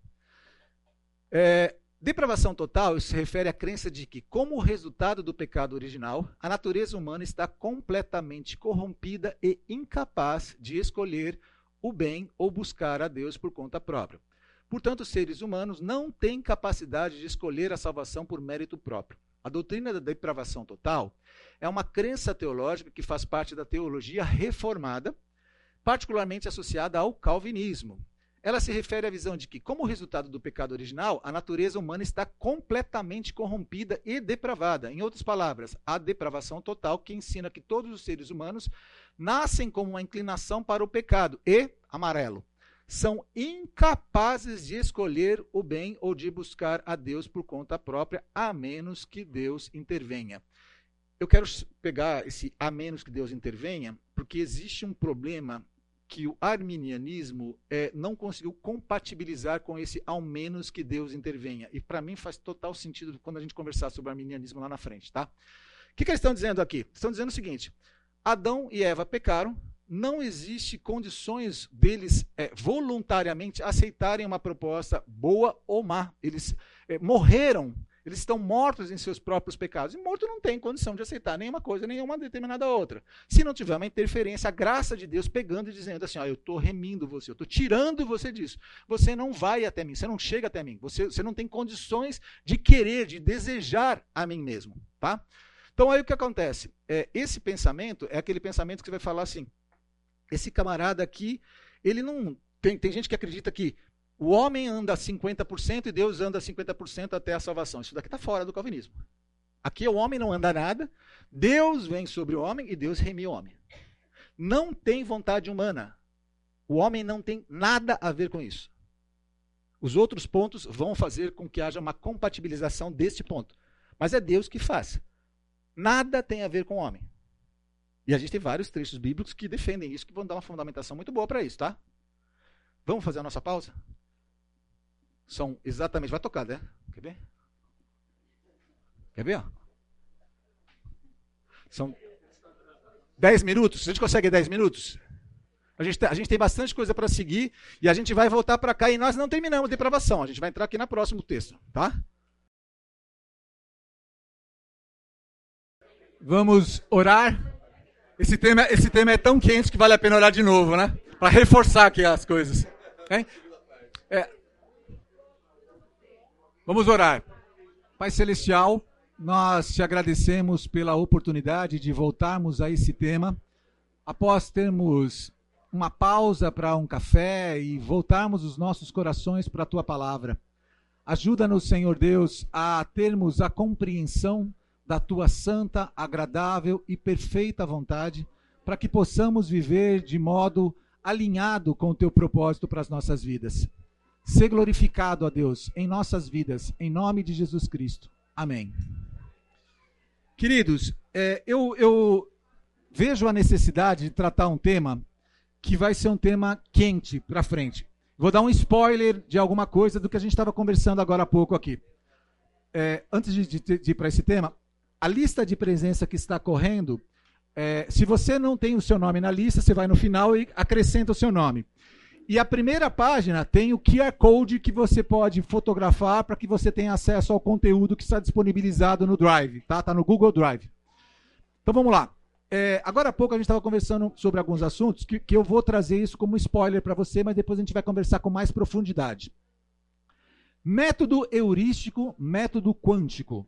[SPEAKER 1] É, depravação total se refere à crença de que, como resultado do pecado original, a natureza humana está completamente corrompida e incapaz de escolher o bem ou buscar a Deus por conta própria. Portanto, os seres humanos não têm capacidade de escolher a salvação por mérito próprio. A doutrina da depravação total é uma crença teológica que faz parte da teologia reformada particularmente associada ao calvinismo. Ela se refere à visão de que, como resultado do pecado original, a natureza humana está completamente corrompida e depravada. Em outras palavras, a depravação total que ensina que todos os seres humanos nascem com uma inclinação para o pecado e, amarelo, são incapazes de escolher o bem ou de buscar a Deus por conta própria, a menos que Deus intervenha. Eu quero pegar esse a menos que Deus intervenha, porque existe um problema que o arminianismo é, não conseguiu compatibilizar com esse ao menos que Deus intervenha. E para mim faz total sentido quando a gente conversar sobre arminianismo lá na frente, tá? O que, que eles estão dizendo aqui? Estão dizendo o seguinte: Adão e Eva pecaram, não existe condições deles é, voluntariamente aceitarem uma proposta boa ou má. Eles é, morreram eles estão mortos em seus próprios pecados. E morto não tem condição de aceitar nenhuma coisa, nenhuma determinada outra. Se não tiver uma interferência, a graça de Deus pegando e dizendo assim: ó, eu estou remindo você, eu estou tirando você disso. Você não vai até mim, você não chega até mim. Você, você não tem condições de querer, de desejar a mim mesmo. Tá? Então aí o que acontece? É, esse pensamento é aquele pensamento que você vai falar assim: esse camarada aqui, ele não. Tem, tem gente que acredita que o homem anda 50% e Deus anda 50% até a salvação. Isso daqui está fora do calvinismo. Aqui o homem não anda nada, Deus vem sobre o homem e Deus remi o homem. Não tem vontade humana. O homem não tem nada a ver com isso. Os outros pontos vão fazer com que haja uma compatibilização deste ponto. Mas é Deus que faz. Nada tem a ver com o homem. E a gente tem vários trechos bíblicos que defendem isso, que vão dar uma fundamentação muito boa para isso, tá? Vamos fazer a nossa pausa? são exatamente. Vai tocar, né? Quer ver? Quer ver? São 10 minutos. A gente consegue 10 minutos? A gente, a gente tem bastante coisa para seguir e a gente vai voltar para cá e nós não terminamos depravação. A gente vai entrar aqui no próximo texto, tá? Vamos orar. Esse tema, esse tema é tão quente que vale a pena orar de novo, né? Para reforçar aqui as coisas. É, Vamos orar. Pai Celestial, nós te agradecemos pela oportunidade de voltarmos a esse tema, após termos uma pausa para um café e voltarmos os nossos corações para a tua palavra. Ajuda-nos, Senhor Deus, a termos a compreensão da tua santa, agradável e perfeita vontade, para que possamos viver de modo alinhado com o teu propósito para as nossas vidas. Ser glorificado, a Deus, em nossas vidas, em nome de Jesus Cristo. Amém. Queridos, é, eu, eu vejo a necessidade de tratar um tema que vai ser um tema quente para frente. Vou dar um spoiler de alguma coisa do que a gente estava conversando agora há pouco aqui. É, antes de, de, de ir para esse tema, a lista de presença que está correndo, é, se você não tem o seu nome na lista, você vai no final e acrescenta o seu nome. E a primeira página tem o QR Code que você pode fotografar para que você tenha acesso ao conteúdo que está disponibilizado no Drive, tá? Está no Google Drive. Então vamos lá. É, agora há pouco a gente estava conversando sobre alguns assuntos que, que eu vou trazer isso como spoiler para você, mas depois a gente vai conversar com mais profundidade. Método heurístico, método quântico.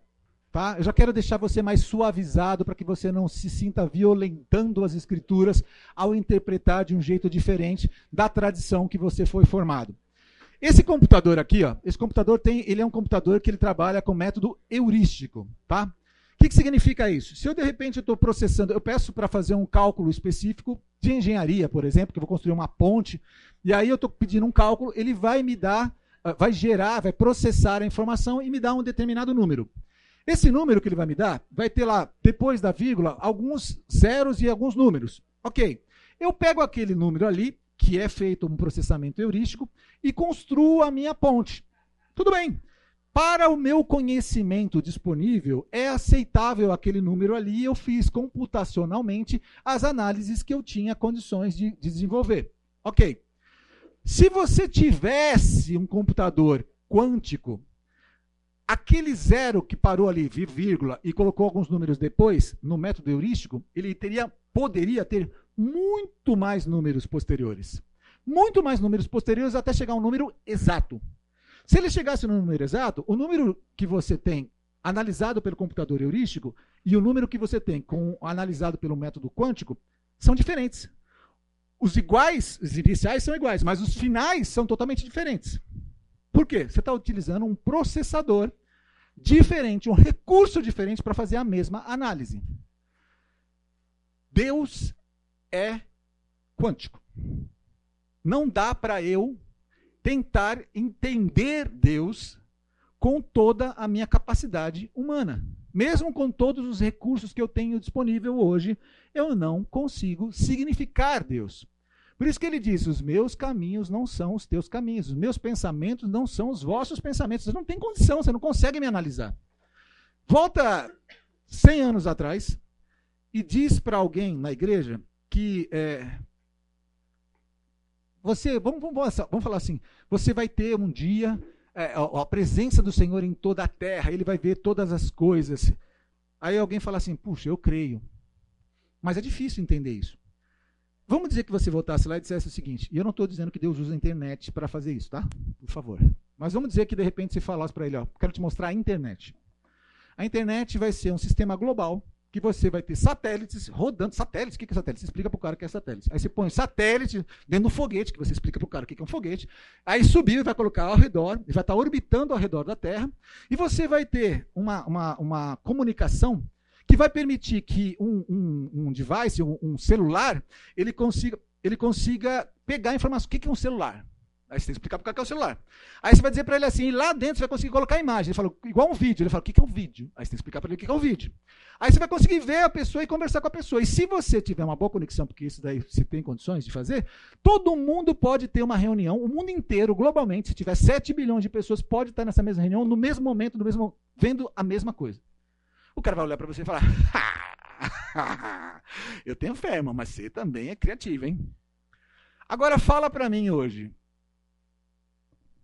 [SPEAKER 1] Tá? Eu já quero deixar você mais suavizado para que você não se sinta violentando as escrituras ao interpretar de um jeito diferente da tradição que você foi formado. Esse computador aqui, ó, esse computador tem, ele é um computador que ele trabalha com método heurístico, tá? O que, que significa isso? Se eu de repente estou processando, eu peço para fazer um cálculo específico de engenharia, por exemplo, que eu vou construir uma ponte, e aí eu estou pedindo um cálculo, ele vai me dar, ah, vai gerar, vai processar a informação e me dar um determinado número. Esse número que ele vai me dar vai ter lá, depois da vírgula, alguns zeros e alguns números. Ok. Eu pego aquele número ali, que é feito um processamento heurístico, e construo a minha ponte. Tudo bem. Para o meu conhecimento disponível, é aceitável aquele número ali. Eu fiz computacionalmente as análises que eu tinha condições de desenvolver. Ok. Se você tivesse um computador quântico aquele zero que parou ali, vírgula, e colocou alguns números depois, no método heurístico, ele teria, poderia ter muito mais números posteriores. Muito mais números posteriores até chegar a um número exato. Se ele chegasse no número exato, o número que você tem analisado pelo computador heurístico e o número que você tem com, analisado pelo método quântico são diferentes. Os iguais, os iniciais são iguais, mas os finais são totalmente diferentes. Por quê? Você está utilizando um processador diferente, um recurso diferente para fazer a mesma análise. Deus é quântico. Não dá para eu tentar entender Deus com toda a minha capacidade humana. Mesmo com todos os recursos que eu tenho disponível hoje, eu não consigo significar Deus. Por isso que ele diz: os meus caminhos não são os teus caminhos, os meus pensamentos não são os vossos pensamentos. Você não tem condição, você não consegue me analisar. Volta 100 anos atrás e diz para alguém na igreja que é, você, vamos, vamos, vamos, falar assim, você vai ter um dia é, a, a presença do Senhor em toda a terra, ele vai ver todas as coisas. Aí alguém fala assim, puxa, eu creio. Mas é difícil entender isso. Vamos dizer que você voltasse lá e dissesse o seguinte, e eu não estou dizendo que Deus usa a internet para fazer isso, tá? Por favor. Mas vamos dizer que de repente você falasse para ele, ó, quero te mostrar a internet. A internet vai ser um sistema global que você vai ter satélites rodando. Satélites? O que é satélite? Você explica para o cara o que é satélite. Aí você põe satélite dentro do foguete, que você explica para o cara o que é um foguete. Aí subiu e vai colocar ao redor, e vai estar orbitando ao redor da Terra. E você vai ter uma, uma, uma comunicação que vai permitir que um, um, um device, um, um, celular, ele consiga, ele consiga pegar informação. O que é um celular? Aí você tem que explicar para o que é o celular. Aí você vai dizer para ele assim, lá dentro você vai conseguir colocar a imagem. Ele fala, igual um vídeo. Ele fala, o que é um vídeo? Aí você tem que explicar para ele o que é um vídeo. Aí você vai conseguir ver a pessoa e conversar com a pessoa. E se você tiver uma boa conexão, porque isso daí você tem condições de fazer, todo mundo pode ter uma reunião, o mundo inteiro, globalmente, se tiver 7 bilhões de pessoas, pode estar nessa mesma reunião, no mesmo momento, no mesmo, vendo a mesma coisa. O cara vai olhar para você e falar: Eu tenho fé, irmão, mas você também é criativo, hein? Agora fala para mim hoje.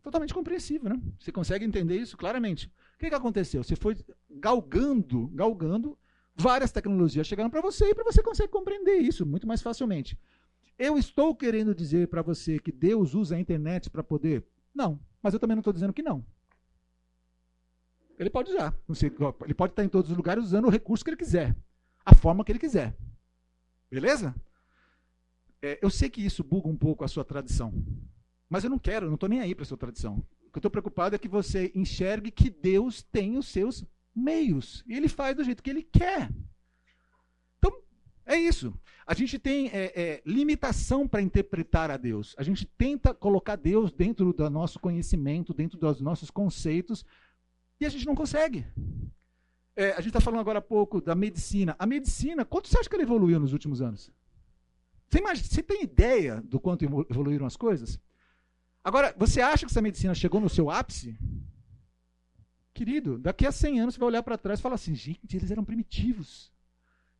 [SPEAKER 1] Totalmente compreensível, né? Você consegue entender isso claramente. O que, que aconteceu? Você foi galgando, galgando, várias tecnologias chegando para você e para você consegue compreender isso muito mais facilmente. Eu estou querendo dizer para você que Deus usa a internet para poder? Não, mas eu também não estou dizendo que não. Ele pode usar. Ele pode estar em todos os lugares usando o recurso que ele quiser, a forma que ele quiser. Beleza? É, eu sei que isso buga um pouco a sua tradição. Mas eu não quero, não estou nem aí para a sua tradição. O que eu estou preocupado é que você enxergue que Deus tem os seus meios. E ele faz do jeito que ele quer. Então, é isso. A gente tem é, é, limitação para interpretar a Deus. A gente tenta colocar Deus dentro do nosso conhecimento, dentro dos nossos conceitos, e a gente não consegue. É, a gente está falando agora há pouco da medicina. A medicina, quanto você acha que ela evoluiu nos últimos anos? Você, imagina, você tem ideia do quanto evoluíram as coisas? Agora, você acha que essa medicina chegou no seu ápice? Querido, daqui a 100 anos você vai olhar para trás e falar assim: gente, eles eram primitivos.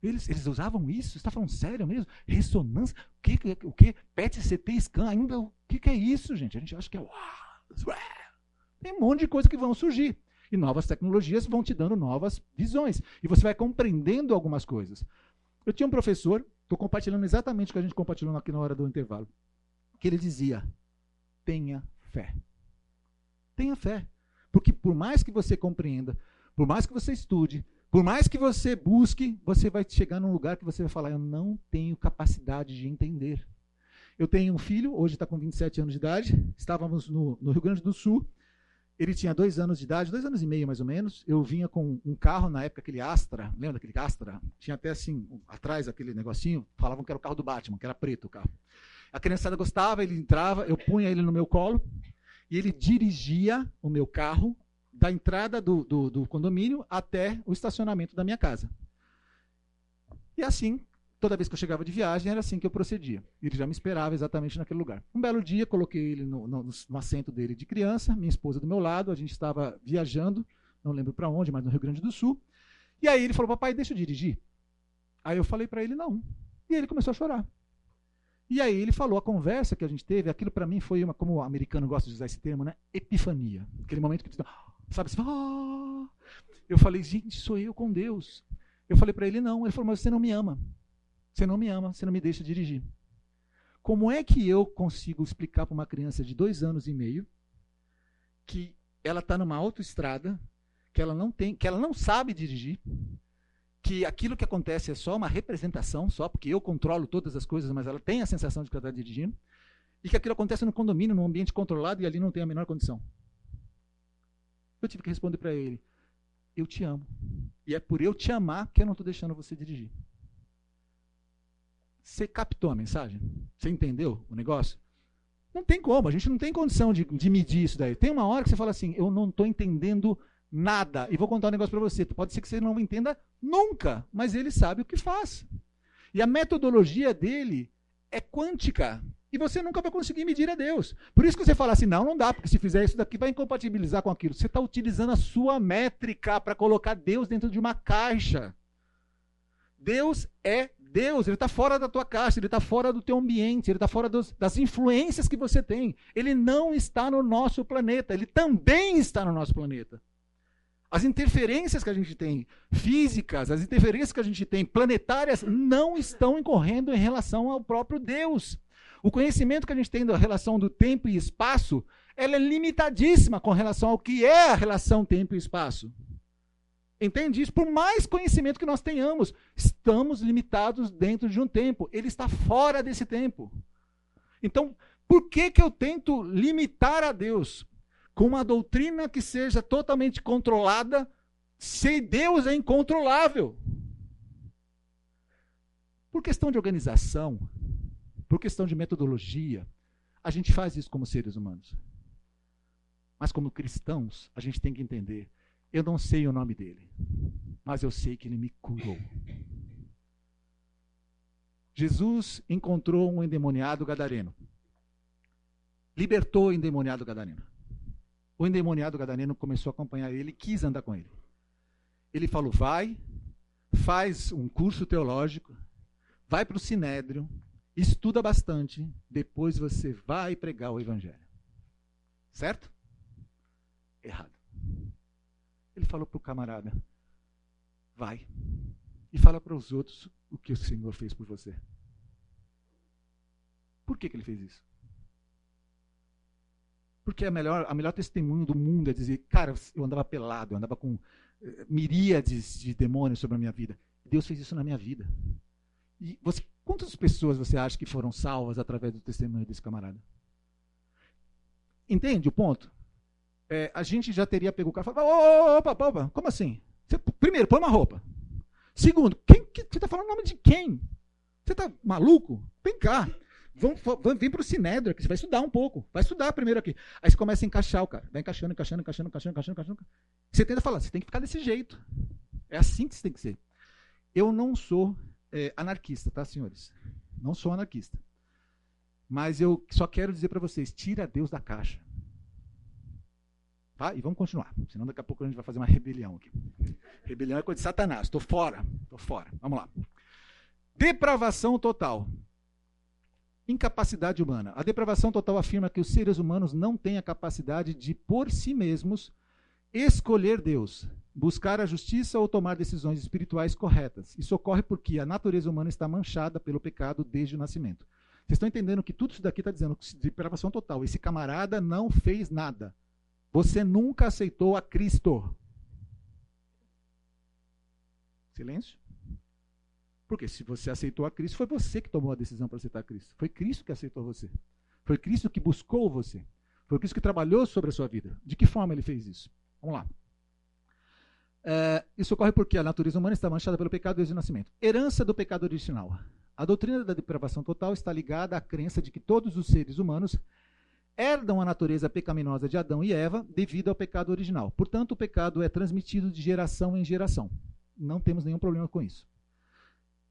[SPEAKER 1] Eles, eles usavam isso? Você está falando sério mesmo? Ressonância? O que? O que? PET, CT, scan? Ainda, o que, que é isso, gente? A gente acha que é. Tem um monte de coisa que vão surgir. E novas tecnologias vão te dando novas visões. E você vai compreendendo algumas coisas. Eu tinha um professor, estou compartilhando exatamente o que a gente compartilhou aqui na hora do intervalo, que ele dizia: tenha fé. Tenha fé. Porque por mais que você compreenda, por mais que você estude, por mais que você busque, você vai chegar num lugar que você vai falar: Eu não tenho capacidade de entender. Eu tenho um filho, hoje está com 27 anos de idade, estávamos no, no Rio Grande do Sul, ele tinha dois anos de idade, dois anos e meio mais ou menos. Eu vinha com um carro, na época, aquele Astra. Lembra daquele Astra? Tinha até assim, atrás aquele negocinho. Falavam que era o carro do Batman, que era preto o carro. A criançada gostava, ele entrava, eu punha ele no meu colo. E ele dirigia o meu carro da entrada do, do, do condomínio até o estacionamento da minha casa. E assim Toda vez que eu chegava de viagem, era assim que eu procedia. Ele já me esperava exatamente naquele lugar. Um belo dia, coloquei ele no, no, no assento dele de criança, minha esposa do meu lado, a gente estava viajando, não lembro para onde, mas no Rio Grande do Sul. E aí ele falou: Papai, deixa eu dirigir. Aí eu falei para ele: Não. E ele começou a chorar. E aí ele falou: A conversa que a gente teve, aquilo para mim foi uma, como o americano gosta de usar esse termo, né? Epifania. Aquele momento que, sabe assim, ah! eu falei: Gente, sou eu com Deus. Eu falei para ele: Não. Ele falou: Mas você não me ama. Você não me ama, você não me deixa dirigir. Como é que eu consigo explicar para uma criança de dois anos e meio que ela está numa autoestrada, que ela não tem, que ela não sabe dirigir, que aquilo que acontece é só uma representação, só porque eu controlo todas as coisas, mas ela tem a sensação de que ela está dirigindo, e que aquilo acontece no condomínio, num ambiente controlado e ali não tem a menor condição. Eu tive que responder para ele: Eu te amo. E é por eu te amar que eu não estou deixando você dirigir. Você captou a mensagem? Você entendeu o negócio? Não tem como, a gente não tem condição de, de medir isso daí. Tem uma hora que você fala assim, eu não estou entendendo nada. E vou contar um negócio para você. Pode ser que você não entenda nunca, mas ele sabe o que faz. E a metodologia dele é quântica. E você nunca vai conseguir medir a Deus. Por isso que você fala assim, não, não dá, porque se fizer isso daqui vai incompatibilizar com aquilo. Você está utilizando a sua métrica para colocar Deus dentro de uma caixa. Deus é Deus, ele está fora da tua caixa, ele está fora do teu ambiente, ele está fora dos, das influências que você tem. Ele não está no nosso planeta, ele também está no nosso planeta. As interferências que a gente tem físicas, as interferências que a gente tem planetárias, não estão incorrendo em relação ao próprio Deus. O conhecimento que a gente tem da relação do tempo e espaço, ela é limitadíssima com relação ao que é a relação tempo e espaço. Entende isso? Por mais conhecimento que nós tenhamos, estamos limitados dentro de um tempo. Ele está fora desse tempo. Então, por que, que eu tento limitar a Deus com uma doutrina que seja totalmente controlada, se Deus é incontrolável? Por questão de organização, por questão de metodologia, a gente faz isso como seres humanos. Mas como cristãos, a gente tem que entender eu não sei o nome dele, mas eu sei que ele me curou. Jesus encontrou um endemoniado gadareno. Libertou o endemoniado gadareno. O endemoniado gadareno começou a acompanhar ele, quis andar com ele. Ele falou: vai, faz um curso teológico, vai para o sinédrio, estuda bastante, depois você vai pregar o evangelho. Certo? Errado. Ele falou para o camarada: vai e fala para os outros o que o Senhor fez por você. Por que, que ele fez isso? Porque a melhor, a melhor testemunho do mundo é dizer, cara, eu andava pelado, eu andava com eh, miríades de demônios sobre a minha vida. Deus fez isso na minha vida. E você, quantas pessoas você acha que foram salvas através do testemunho desse camarada? Entende o ponto? É, a gente já teria pego o carro e falado, opa, opa, opa, como assim? Você, primeiro, põe uma roupa. Segundo, quem, que, você está falando o nome de quem? Você está maluco? Vem cá. Vamos, vamos, vem para o Sinédrio, que você vai estudar um pouco. Vai estudar primeiro aqui. Aí você começa a encaixar o cara. Vai encaixando, encaixando, encaixando, encaixando, encaixando, encaixando. Você tenta falar, você tem que ficar desse jeito. É assim que você tem que ser. Eu não sou é, anarquista, tá, senhores? Não sou anarquista. Mas eu só quero dizer para vocês: tira Deus da caixa. Tá? E vamos continuar. Senão daqui a pouco a gente vai fazer uma rebelião aqui. Rebelião é coisa de Satanás. Estou fora. Estou fora. Vamos lá. Depravação total. Incapacidade humana. A depravação total afirma que os seres humanos não têm a capacidade de, por si mesmos, escolher Deus, buscar a justiça ou tomar decisões espirituais corretas. Isso ocorre porque a natureza humana está manchada pelo pecado desde o nascimento. Vocês estão entendendo que tudo isso daqui está dizendo depravação total. Esse camarada não fez nada. Você nunca aceitou a Cristo. Silêncio. Porque se você aceitou a Cristo, foi você que tomou a decisão para aceitar a Cristo. Foi Cristo que aceitou você. Foi Cristo que buscou você. Foi Cristo que trabalhou sobre a sua vida. De que forma ele fez isso? Vamos lá. É, isso ocorre porque a natureza humana está manchada pelo pecado desde o nascimento. Herança do pecado original. A doutrina da depravação total está ligada à crença de que todos os seres humanos herdam a natureza pecaminosa de Adão e Eva devido ao pecado original. Portanto, o pecado é transmitido de geração em geração. Não temos nenhum problema com isso.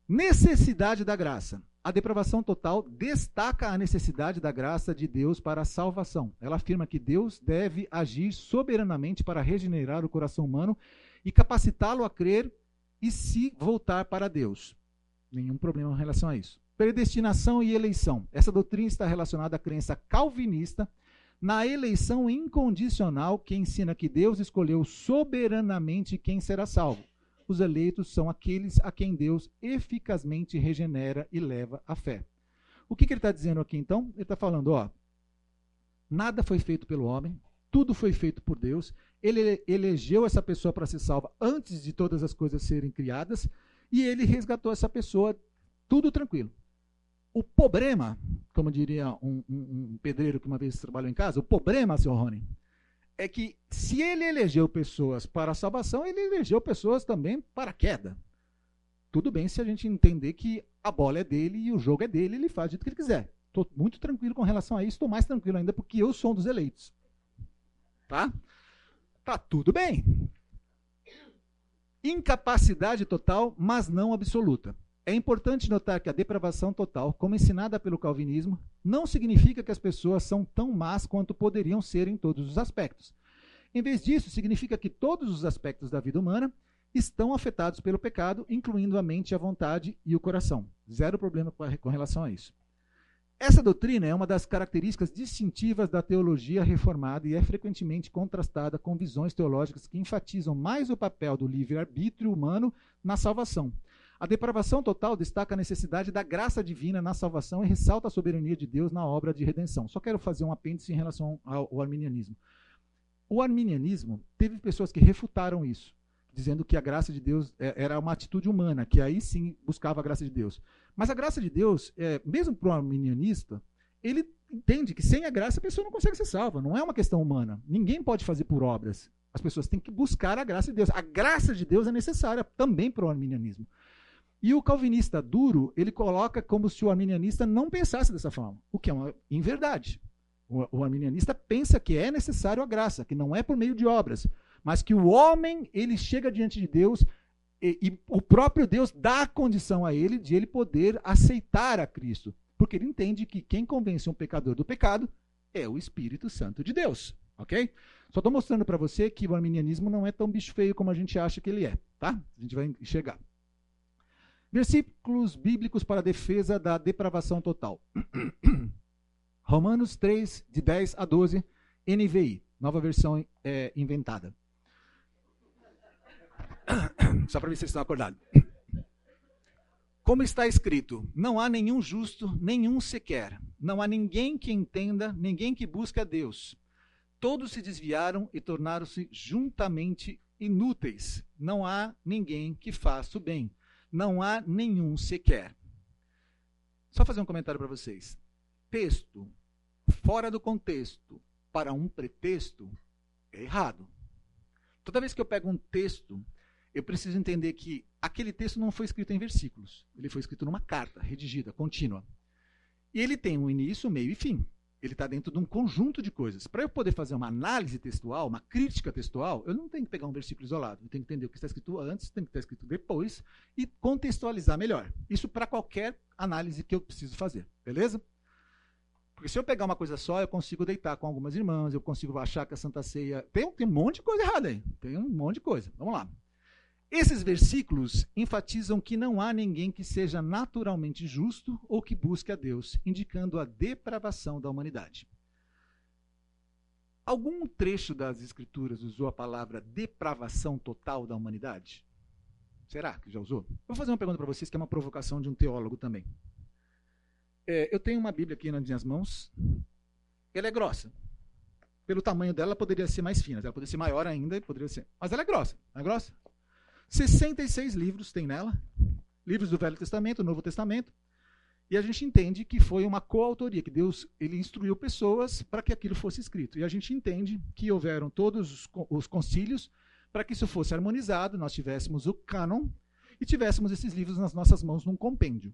[SPEAKER 1] Necessidade da graça. A depravação total destaca a necessidade da graça de Deus para a salvação. Ela afirma que Deus deve agir soberanamente para regenerar o coração humano e capacitá-lo a crer e se voltar para Deus. Nenhum problema em relação a isso. Predestinação e eleição. Essa doutrina está relacionada à crença calvinista na eleição incondicional que ensina que Deus escolheu soberanamente quem será salvo. Os eleitos são aqueles a quem Deus eficazmente regenera e leva à fé. O que, que ele está dizendo aqui então? Ele está falando, ó, nada foi feito pelo homem, tudo foi feito por Deus. Ele elegeu essa pessoa para ser salva antes de todas as coisas serem criadas e ele resgatou essa pessoa, tudo tranquilo. O problema, como diria um, um, um pedreiro que uma vez trabalhou em casa, o problema, senhor Rony, é que se ele elegeu pessoas para a salvação, ele elegeu pessoas também para a queda. Tudo bem se a gente entender que a bola é dele e o jogo é dele, ele faz do que ele quiser. Estou muito tranquilo com relação a isso, estou mais tranquilo ainda porque eu sou um dos eleitos. Tá? Tá tudo bem incapacidade total, mas não absoluta. É importante notar que a depravação total, como ensinada pelo calvinismo, não significa que as pessoas são tão más quanto poderiam ser em todos os aspectos. Em vez disso, significa que todos os aspectos da vida humana estão afetados pelo pecado, incluindo a mente, a vontade e o coração. Zero problema com relação a isso. Essa doutrina é uma das características distintivas da teologia reformada e é frequentemente contrastada com visões teológicas que enfatizam mais o papel do livre-arbítrio humano na salvação. A depravação total destaca a necessidade da graça divina na salvação e ressalta a soberania de Deus na obra de redenção. Só quero fazer um apêndice em relação ao, arminianismo. O arminianismo teve pessoas que refutaram isso, dizendo que a graça de Deus é, era uma atitude humana, que aí sim buscava a graça de Deus. Mas a graça de Deus, é, mesmo para o arminianista, ele entende que sem a graça a pessoa não consegue ser salva. Não é uma questão humana. Ninguém pode fazer por obras. As pessoas têm que buscar a graça de Deus. A graça de Deus é necessária também para o arminianismo. E o calvinista duro, ele coloca como se o arminianista não pensasse dessa forma, o que é uma inverdade. O, o arminianista pensa que é necessário a graça, que não é por meio de obras, mas que o homem, ele chega diante de Deus e, e, o próprio Deus dá a condição a ele de ele poder aceitar a Cristo. Porque ele entende que quem convence um pecador do pecado é o Espírito Santo de Deus. Ok? Só estou mostrando para você que o arminianismo não é tão bicho feio como a gente acha que ele é. Tá? A gente vai enxergar. Versículos bíblicos para defesa da depravação total. Romanos 3, de 10 a 12, NVI, nova versão é, inventada. Só para ver se vocês estão acordados. Como está escrito: Não há nenhum justo, nenhum sequer. Não há ninguém que entenda, ninguém que busque a Deus. Todos se desviaram e tornaram-se juntamente inúteis. Não há ninguém que faça o bem. Não há nenhum sequer. Só fazer um comentário para vocês. Texto fora do contexto para um pretexto É errado. Toda vez que eu pego um texto, eu preciso entender que aquele texto não foi escrito em versículos. Ele foi escrito numa carta, redigida, contínua. E ele tem um início, meio e fim. Ele está dentro de um conjunto de coisas. Para eu poder fazer uma análise textual, uma crítica textual, eu não tenho que pegar um versículo isolado. Eu tenho que entender o que está escrito antes, tem que estar escrito depois e contextualizar melhor. Isso para qualquer análise que eu preciso fazer. Beleza? Porque se eu pegar uma coisa só, eu consigo deitar com algumas irmãs, eu consigo achar que a Santa Ceia. Tem, tem um monte de coisa errada aí. Tem um monte de coisa. Vamos lá. Esses versículos enfatizam que não há ninguém que seja naturalmente justo ou que busque a Deus, indicando a depravação da humanidade. Algum trecho das Escrituras usou a palavra depravação total da humanidade? Será que já usou? vou fazer uma pergunta para vocês que é uma provocação de um teólogo também. É, eu tenho uma Bíblia aqui nas minhas mãos. Ela é grossa. Pelo tamanho dela, ela poderia ser mais fina. Ela poderia ser maior ainda, poderia ser. Mas ela é grossa. Não é grossa? 66 livros tem nela, livros do Velho Testamento, Novo Testamento, e a gente entende que foi uma coautoria, que Deus ele instruiu pessoas para que aquilo fosse escrito. E a gente entende que houveram todos os, os concílios para que isso fosse harmonizado, nós tivéssemos o cânon e tivéssemos esses livros nas nossas mãos num compêndio.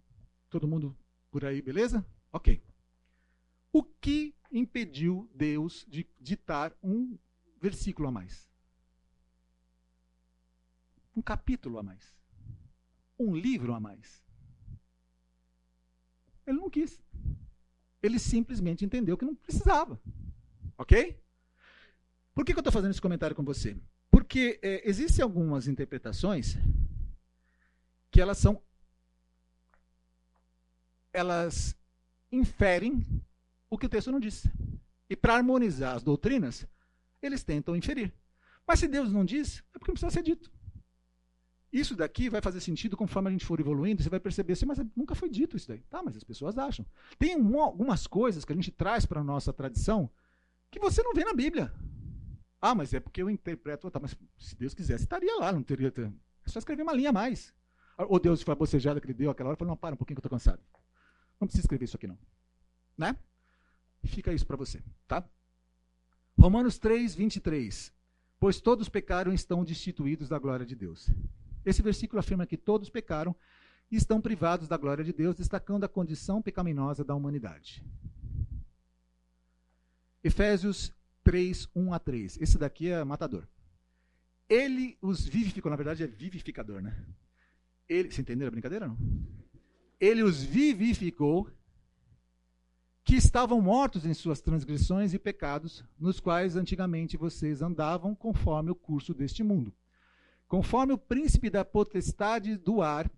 [SPEAKER 1] Todo mundo por aí, beleza? Ok. O que impediu Deus de ditar um versículo a mais? Um capítulo a mais, um livro a mais. Ele não quis. Ele simplesmente entendeu que não precisava. Ok? Por que, que eu estou fazendo esse comentário com você? Porque é, existem algumas interpretações que elas são. Elas inferem o que o texto não disse. E para harmonizar as doutrinas, eles tentam inferir. Mas se Deus não diz, é porque não precisa ser dito. Isso daqui vai fazer sentido conforme a gente for evoluindo, você vai perceber assim, mas nunca foi dito isso daí. Tá, mas as pessoas acham. Tem um, algumas coisas que a gente traz para a nossa tradição que você não vê na Bíblia. Ah, mas é porque eu interpreto. Tá, mas se Deus quisesse, estaria lá, não teria. É só escrever uma linha a mais. Ou Deus foi a bocejada que ele deu aquela hora e falou: não, para um pouquinho que eu estou cansado. Não precisa escrever isso aqui, não. Né? Fica isso para você, tá? Romanos 3, 23. Pois todos pecaram e estão destituídos da glória de Deus. Esse versículo afirma que todos pecaram e estão privados da glória de Deus, destacando a condição pecaminosa da humanidade. Efésios 3, 1 a 3. Esse daqui é matador. Ele os vivificou, na verdade é vivificador, né? Ele, você entendeu a brincadeira não? Ele os vivificou que estavam mortos em suas transgressões e pecados, nos quais antigamente vocês andavam conforme o curso deste mundo Conforme o príncipe da potestade do ar,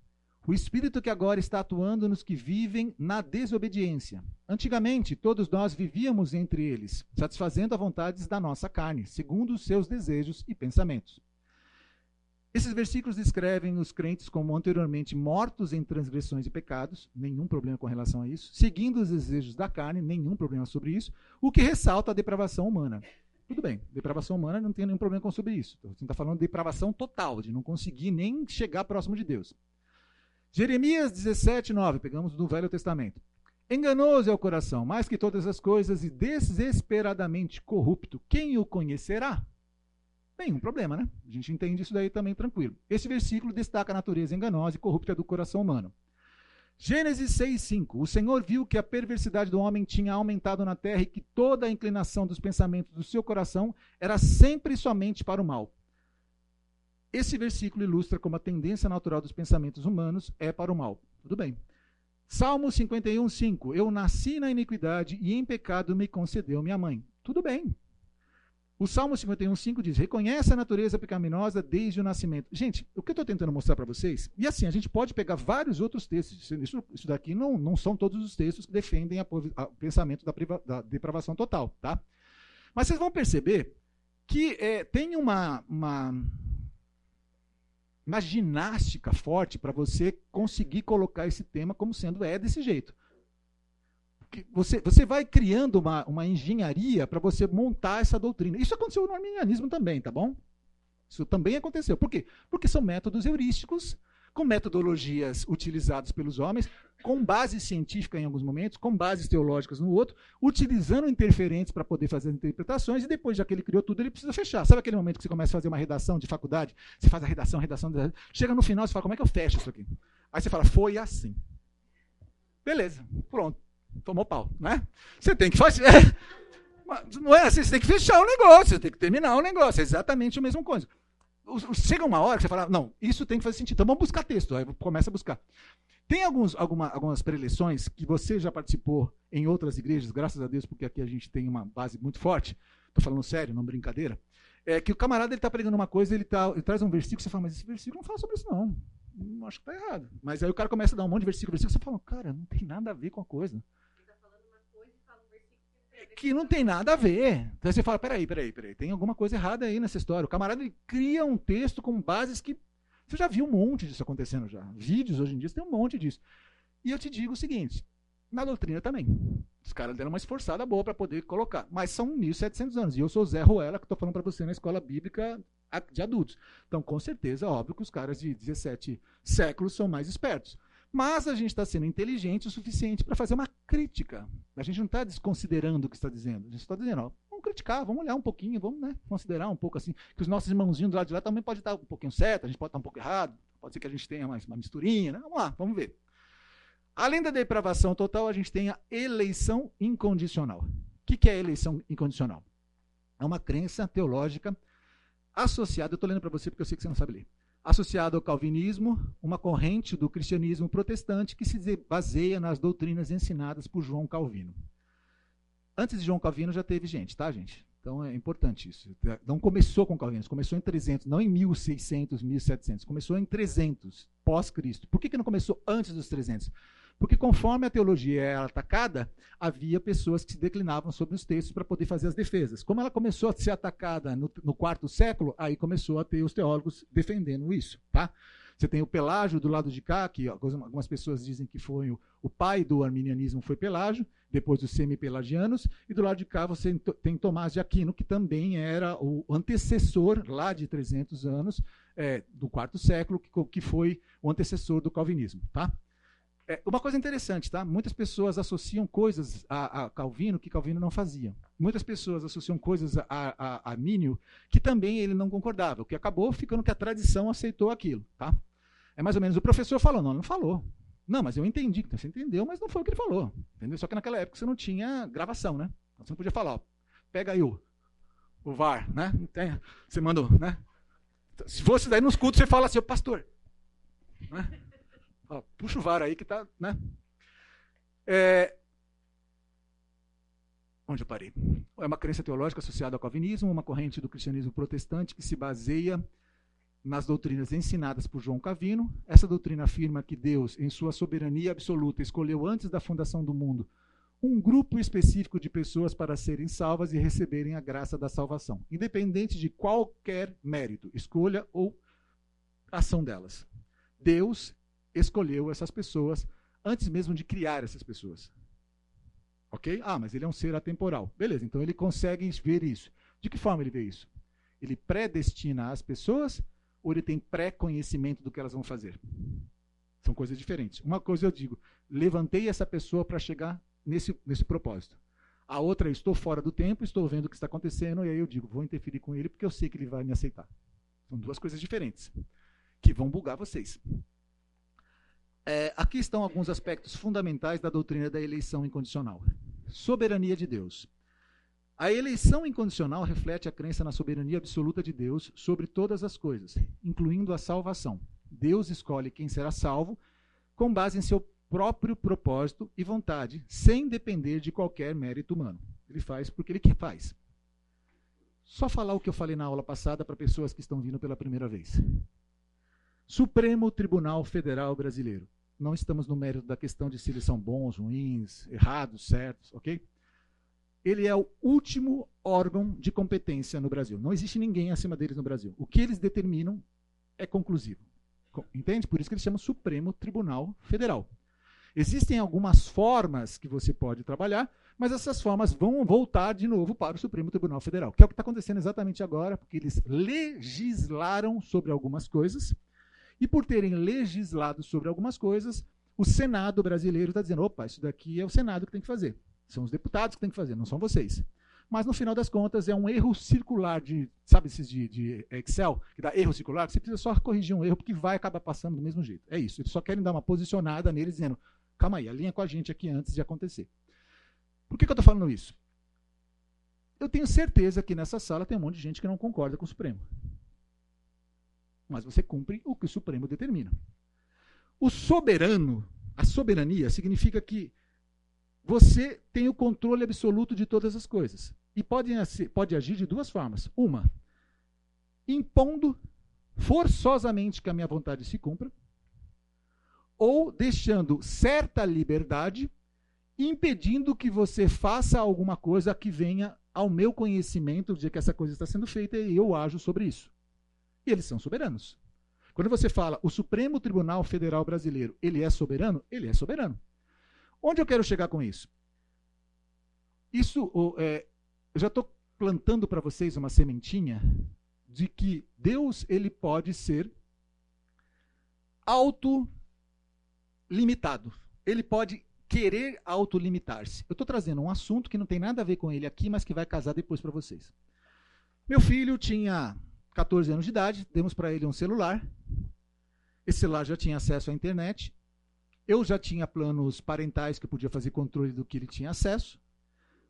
[SPEAKER 1] o espírito que agora está atuando nos que vivem na desobediência. Antigamente, todos nós vivíamos entre eles, satisfazendo as vontades da nossa carne, segundo os seus desejos e pensamentos. Esses versículos descrevem os crentes como anteriormente mortos em transgressões e pecados, nenhum problema com relação a isso, seguindo os desejos da carne, nenhum problema sobre isso, o que ressalta a depravação humana. Tudo bem, depravação humana não tem nenhum problema com sobre isso. Então, você está falando de depravação total, de não conseguir nem chegar próximo de Deus. Jeremias 17, 9, pegamos do Velho Testamento. Enganoso é o coração, mais que todas as coisas, e desesperadamente corrupto. Quem o conhecerá? Nenhum problema, né? A gente entende isso daí também tranquilo. Esse versículo destaca a natureza enganosa e corrupta do coração humano. Gênesis 6:5. O Senhor viu que a perversidade do homem tinha aumentado na terra e que toda a inclinação dos pensamentos do seu coração era sempre e somente para o mal. Esse versículo ilustra como a tendência natural dos pensamentos humanos é para o mal. Tudo bem. Salmo 51:5. Eu nasci na iniquidade e em pecado me concedeu minha mãe. Tudo bem. O Salmo 51,5 diz: reconhece a natureza pecaminosa desde o nascimento. Gente, o que eu estou tentando mostrar para vocês, e assim, a gente pode pegar vários outros textos, isso, isso daqui não, não são todos os textos que defendem o pensamento da, priva, da, depravação total, tá? Mas vocês vão perceber que é, tem uma, uma, uma ginástica forte para você conseguir colocar esse tema como sendo é desse jeito você, você vai criando uma, uma engenharia para você montar essa doutrina. Isso aconteceu no arminianismo também, tá bom? Isso também aconteceu. Por quê? Porque são métodos heurísticos com metodologias utilizadas pelos homens, com base científica em alguns momentos, com bases teológicas no outro, utilizando interferentes para poder fazer as interpretações, e depois, já que ele criou tudo, ele precisa fechar. Sabe aquele momento que você começa a fazer uma redação de faculdade? Você faz a redação, a redação, chega no final, você fala, como é que eu fecho isso aqui? Aí você fala, foi assim. Beleza, pronto. Tomou pau, né? Você tem que fazer. não é assim, você tem que fechar o negócio, você tem que terminar o negócio. É exatamente a mesma coisa chega uma hora que você fala, não, isso tem que fazer sentido. Então vamos buscar texto. Aí começa a buscar. Tem alguns, alguma, algumas preleções que você já participou em outras igrejas, graças a Deus, porque aqui a gente tem uma base muito forte. Estou falando sério, não brincadeira. É que o camarada ele está pregando uma coisa, ele, tá, ele traz um versículo, você fala, mas esse versículo não fala sobre isso, não. acho que está errado. Mas aí o cara começa a dar um monte de versículo, versículo, você fala, cara, não tem nada a ver com a coisa que não tem nada a ver. Então você fala, peraí, peraí, peraí, tem alguma coisa errada aí nessa história. O camarada cria um texto com bases que você já viu um monte disso acontecendo já. Vídeos hoje em dia tem um monte disso. E eu te digo o seguinte, na doutrina também. Os caras deram uma esforçada boa para poder colocar. Mas são 1.700 anos. E eu sou Zé Ruela, que estou falando para você na escola bíblica de adultos. Então, com certeza, óbvio que os caras de 17 séculos são mais espertos. Mas a gente está sendo inteligente o suficiente para fazer uma crítica. A gente não está desconsiderando o que está dizendo. A gente está dizendo, ó, vamos criticar, vamos olhar um pouquinho, vamos né, considerar um pouco assim, que os nossos irmãozinhos do lado de lá também podem estar um pouquinho certo, a gente pode estar um pouco errado, pode ser que a gente tenha mais uma misturinha, né? Vamos lá, vamos ver. Além da depravação total, a gente tem a eleição incondicional. O que, que é eleição incondicional? É uma crença teológica associada, eu estou lendo para você porque eu sei que você não sabe ler associado ao calvinismo, uma corrente do cristianismo protestante que se baseia nas doutrinas ensinadas por João Calvino. Antes de João Calvino já teve gente, tá, gente? Então é importante isso. Não começou com Calvino, começou em 300, não em 1600, 1700. Começou em 300, pós-Cristo. Por que, que não começou antes dos 300? Porque conforme a teologia era atacada, havia pessoas que se declinavam sobre os textos para poder fazer as defesas. Como ela começou a ser atacada no, no quarto século, aí começou a ter os teólogos defendendo isso, tá? Você tem o Pelágio do lado de cá, que algumas pessoas dizem que foi o, o pai do arminianismo foi Pelágio, depois os semi-pelagianos, e do lado de cá você tem Tomás de Aquino, que também era o antecessor, lá de 300 anos, é, do quarto século, que, que foi o antecessor do calvinismo. Tá? É, uma coisa interessante, tá? Muitas pessoas associam coisas a, a, Calvino que Calvino não fazia. Muitas pessoas associam coisas a, a, a Mínio que também ele não concordava, o que acabou ficando que a tradição aceitou aquilo, tá? É mais ou menos o professor falou, não, não falou. Não, mas eu entendi. Então, você entendeu, mas não foi o que ele falou. Entendeu? Só que naquela época você não tinha gravação, né? Você não podia falar, ó, pega aí o, o VAR, né? Você mandou, né? Se fosse daí nos cultos, você fala assim, pastor. Né? Ó, puxa o VAR aí que está. Né? É... Onde eu parei? É uma crença teológica associada ao calvinismo, uma corrente do cristianismo protestante que se baseia nas doutrinas ensinadas por João Calvino. Essa doutrina afirma que Deus, em sua soberania absoluta, escolheu antes da fundação do mundo um grupo específico de pessoas para serem salvas e receberem a graça da salvação, independente de qualquer mérito, escolha ou ação delas. Deus escolheu essas pessoas antes mesmo de criar essas pessoas. Ok? Ah, mas ele é um ser atemporal. Beleza, então ele consegue ver isso. De que forma ele vê isso? Ele predestina as pessoas ou ele tem pré-conhecimento do que elas vão fazer? São coisas diferentes. Uma coisa eu digo, levantei essa pessoa para chegar nesse, nesse propósito. A outra, estou fora do tempo, estou vendo o que está acontecendo, e aí eu digo, vou interferir com ele porque eu sei que ele vai me aceitar. São duas coisas diferentes que vão bugar vocês. É, aqui estão alguns aspectos fundamentais da doutrina da eleição incondicional. Soberania de Deus. A eleição incondicional reflete a crença na soberania absoluta de Deus sobre todas as coisas, incluindo a salvação. Deus escolhe quem será salvo com base em seu próprio propósito e vontade, sem depender de qualquer mérito humano. Ele faz porque ele quer faz. Só falar o que eu falei na aula passada para pessoas que estão vindo pela primeira vez. Supremo Tribunal Federal Brasileiro não estamos no mérito da questão de se eles são bons, ruins, errados, certos, ok? Ele é o último órgão de competência no Brasil. Não existe ninguém acima deles no Brasil. O que eles determinam é conclusivo. Entende? Por isso que eles chamam Supremo Tribunal Federal. Existem algumas formas que você pode trabalhar, mas essas formas vão voltar de novo para o Supremo Tribunal Federal, que é o que está acontecendo exatamente agora, porque eles legislaram sobre algumas coisas E por terem legislado sobre algumas coisas, o Senado brasileiro está dizendo: opa, isso daqui é o Senado que tem que fazer. São os deputados que tem que fazer, não são vocês. Mas no final das contas é um erro circular de, sabe esses de, de Excel, que dá erro circular, você precisa só corrigir um erro, porque vai acabar passando do mesmo jeito. É isso. Eles só querem dar uma posicionada nele, dizendo: calma aí, alinha com a gente aqui antes de acontecer. Por que, que eu estou falando isso? Eu tenho certeza que nessa sala tem um monte de gente que não concorda com o Supremo. Mas você cumpre o que o Supremo determina. O soberano, a soberania, significa que você tem o controle absoluto de todas as coisas. E pode, pode agir de duas formas. Uma, impondo forçosamente que a minha vontade se cumpra, ou deixando certa liberdade, impedindo que você faça alguma coisa que venha ao meu conhecimento de que essa coisa está sendo feita e eu ajo sobre isso. E eles são soberanos. Quando você fala o Supremo Tribunal Federal Brasileiro, ele é soberano? Ele é soberano. Onde eu quero chegar com isso? Isso, é, eu já estou plantando para vocês uma sementinha de que Deus ele pode ser autolimitado. Ele pode querer autolimitar-se. Eu estou trazendo um assunto que não tem nada a ver com ele aqui, mas que vai casar depois para vocês. Meu filho tinha 14 anos de idade, demos para ele um celular. Esse celular já tinha acesso à internet. Eu já tinha planos parentais que eu podia fazer controle do que ele tinha acesso.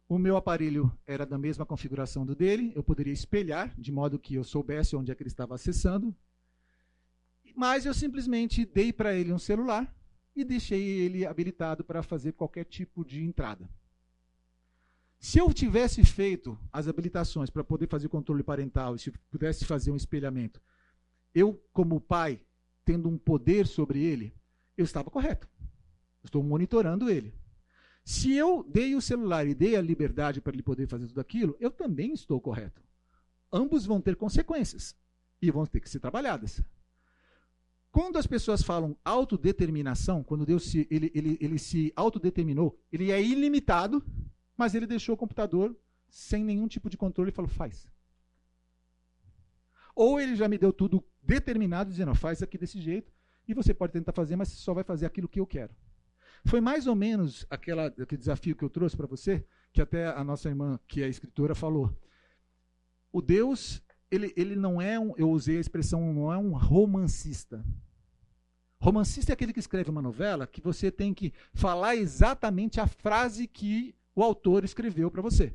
[SPEAKER 1] O meu aparelho era da mesma configuração do dele, eu poderia espelhar, de modo que eu soubesse onde é que ele estava acessando. Mas eu simplesmente dei para ele um celular e deixei ele habilitado para fazer qualquer tipo de entrada. Se eu tivesse feito as habilitações para poder fazer controle parental, se pudesse fazer um espelhamento, eu, como pai, tendo um poder sobre ele, eu estava correto. estou monitorando ele. Se eu dei o celular e dei a liberdade para ele poder fazer tudo aquilo, eu também estou correto. Ambos vão ter consequências e vão ter que ser trabalhadas. Quando as pessoas falam autodeterminação, quando Deus se, ele, ele, ele se autodeterminou, ele é ilimitado, mas ele deixou o computador sem nenhum tipo de controle e falou: faz. Ou ele já me deu tudo determinado, dizendo: faz aqui desse jeito, e você pode tentar fazer, mas só vai fazer aquilo que eu quero. Foi mais ou menos aquela, aquele desafio que eu trouxe para você, que até a nossa irmã, que é escritora, falou. O Deus, ele, ele não é um, eu usei a expressão, não é um romancista. Romancista é aquele que escreve uma novela que você tem que falar exatamente a frase que o autor escreveu para você.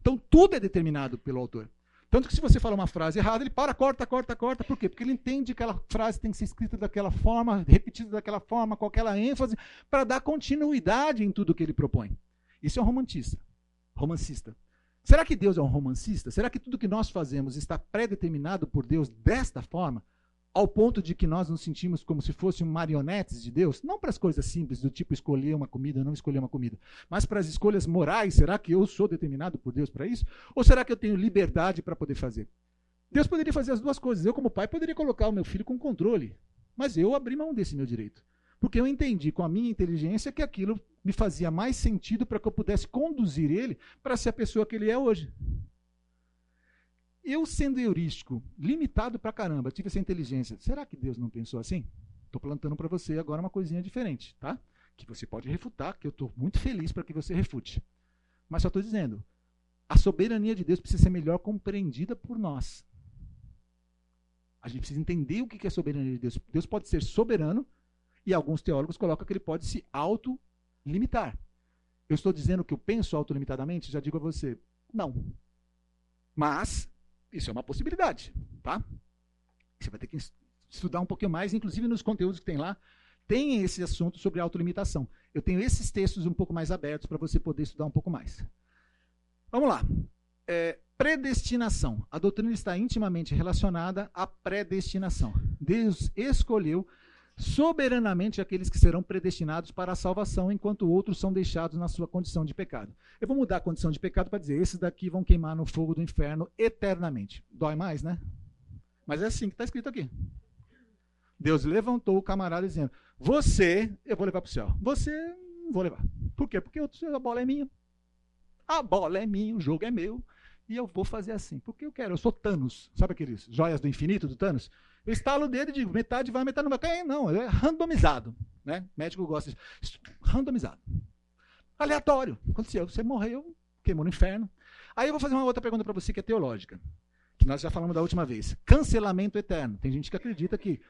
[SPEAKER 1] Então tudo é determinado pelo autor. Tanto que se você fala uma frase errada, ele para, corta, corta, corta. Por quê? Porque ele entende que aquela frase tem que ser escrita daquela forma, repetida daquela forma, com aquela ênfase, para dar continuidade em tudo que ele propõe. Isso é um romantista. Romancista. Será que Deus é um romancista? Será que tudo que nós fazemos está predeterminado por Deus desta forma? Ao ponto de que nós nos sentimos como se fossem marionetes de Deus, não para as coisas simples, do tipo escolher uma comida ou não escolher uma comida, mas para as escolhas morais, será que eu sou determinado por Deus para isso? Ou será que eu tenho liberdade para poder fazer? Deus poderia fazer as duas coisas. Eu, como pai, poderia colocar o meu filho com controle, mas eu abri mão desse meu direito. Porque eu entendi com a minha inteligência que aquilo me fazia mais sentido para que eu pudesse conduzir ele para ser a pessoa que ele é hoje. Eu, sendo heurístico, limitado pra caramba, tive essa inteligência. Será que Deus não pensou assim? Estou plantando para você agora uma coisinha diferente, tá? Que você pode refutar, que eu estou muito feliz para que você refute. Mas só estou dizendo, a soberania de Deus precisa ser melhor compreendida por nós. A gente precisa entender o que é soberania de Deus. Deus pode ser soberano e alguns teólogos colocam que ele pode se autolimitar. Eu estou dizendo que eu penso autolimitadamente? Já digo a você, não. Mas isso é uma possibilidade, tá? Você vai ter que estudar um pouquinho mais, inclusive nos conteúdos que tem lá, tem esse assunto sobre autolimitação. Eu tenho esses textos um pouco mais abertos para você poder estudar um pouco mais. Vamos lá. É, predestinação. A doutrina está intimamente relacionada à predestinação. Deus escolheu soberanamente aqueles que serão predestinados para a salvação, enquanto outros são deixados na sua condição de pecado. Eu vou mudar a condição de pecado para dizer: esses daqui vão queimar no fogo do inferno eternamente. Dói mais, né? Mas é assim que está escrito aqui. Deus levantou o camarada dizendo: Você, eu vou levar para o céu. Você, não vou levar. Por quê? Porque a bola é minha. A bola é minha, o jogo é meu. E eu vou fazer assim. Porque eu quero, eu sou Thanos. Sabe aqueles joias do infinito do Thanos? Eu estalo dedo e digo, metade vai, metade não vai. Não, é randomizado. Né? Médico gosta disso. Randomizado. Aleatório. Aconteceu, você morreu, queimou no inferno. Aí eu vou fazer uma outra pergunta para você que é teológica. Que nós já falamos da última vez. Cancelamento eterno. Tem gente que acredita que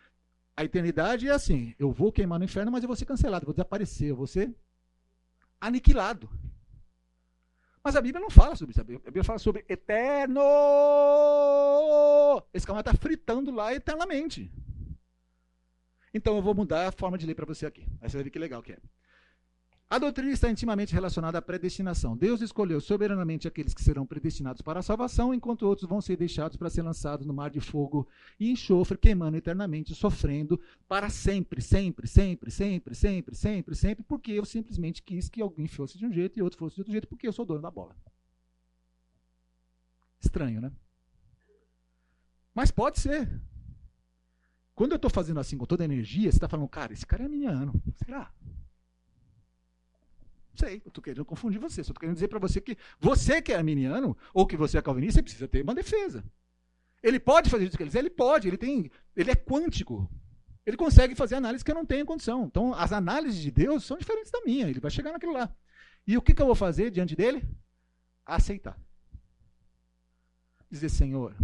[SPEAKER 1] a eternidade é assim: eu vou queimar no inferno, mas eu vou ser cancelado, eu vou desaparecer, eu vou ser aniquilado. Mas a Bíblia não fala sobre isso. A Bíblia fala sobre eterno. Esse camarada está fritando lá eternamente. Então eu vou mudar a forma de ler para você aqui. Aí você vai ver que legal que é. A doutrina está intimamente relacionada à predestinação. Deus escolheu soberanamente aqueles que serão predestinados para a salvação, enquanto outros vão ser deixados para ser lançados no mar de fogo e enxofre, queimando eternamente, sofrendo para sempre, sempre, sempre, sempre, sempre, sempre, sempre, porque eu simplesmente quis que alguém fosse de um jeito e outro fosse de outro jeito, porque eu sou dono da bola. Estranho, né? Mas pode ser. Quando eu estou fazendo assim com toda a energia, você está falando, cara, esse cara é miniano. Será? Sei, eu estou querendo confundir você. Só estou querendo dizer para você que você que é arminiano ou que você é calvinista, você precisa ter uma defesa. Ele pode fazer isso que ele quiser, ele pode, ele tem, ele é quântico. Ele consegue fazer análise que eu não tenho condição. Então, as análises de Deus são diferentes da minha. Ele vai chegar naquilo lá. E o que, que eu vou fazer diante dele? Aceitar. Dizer, Senhor,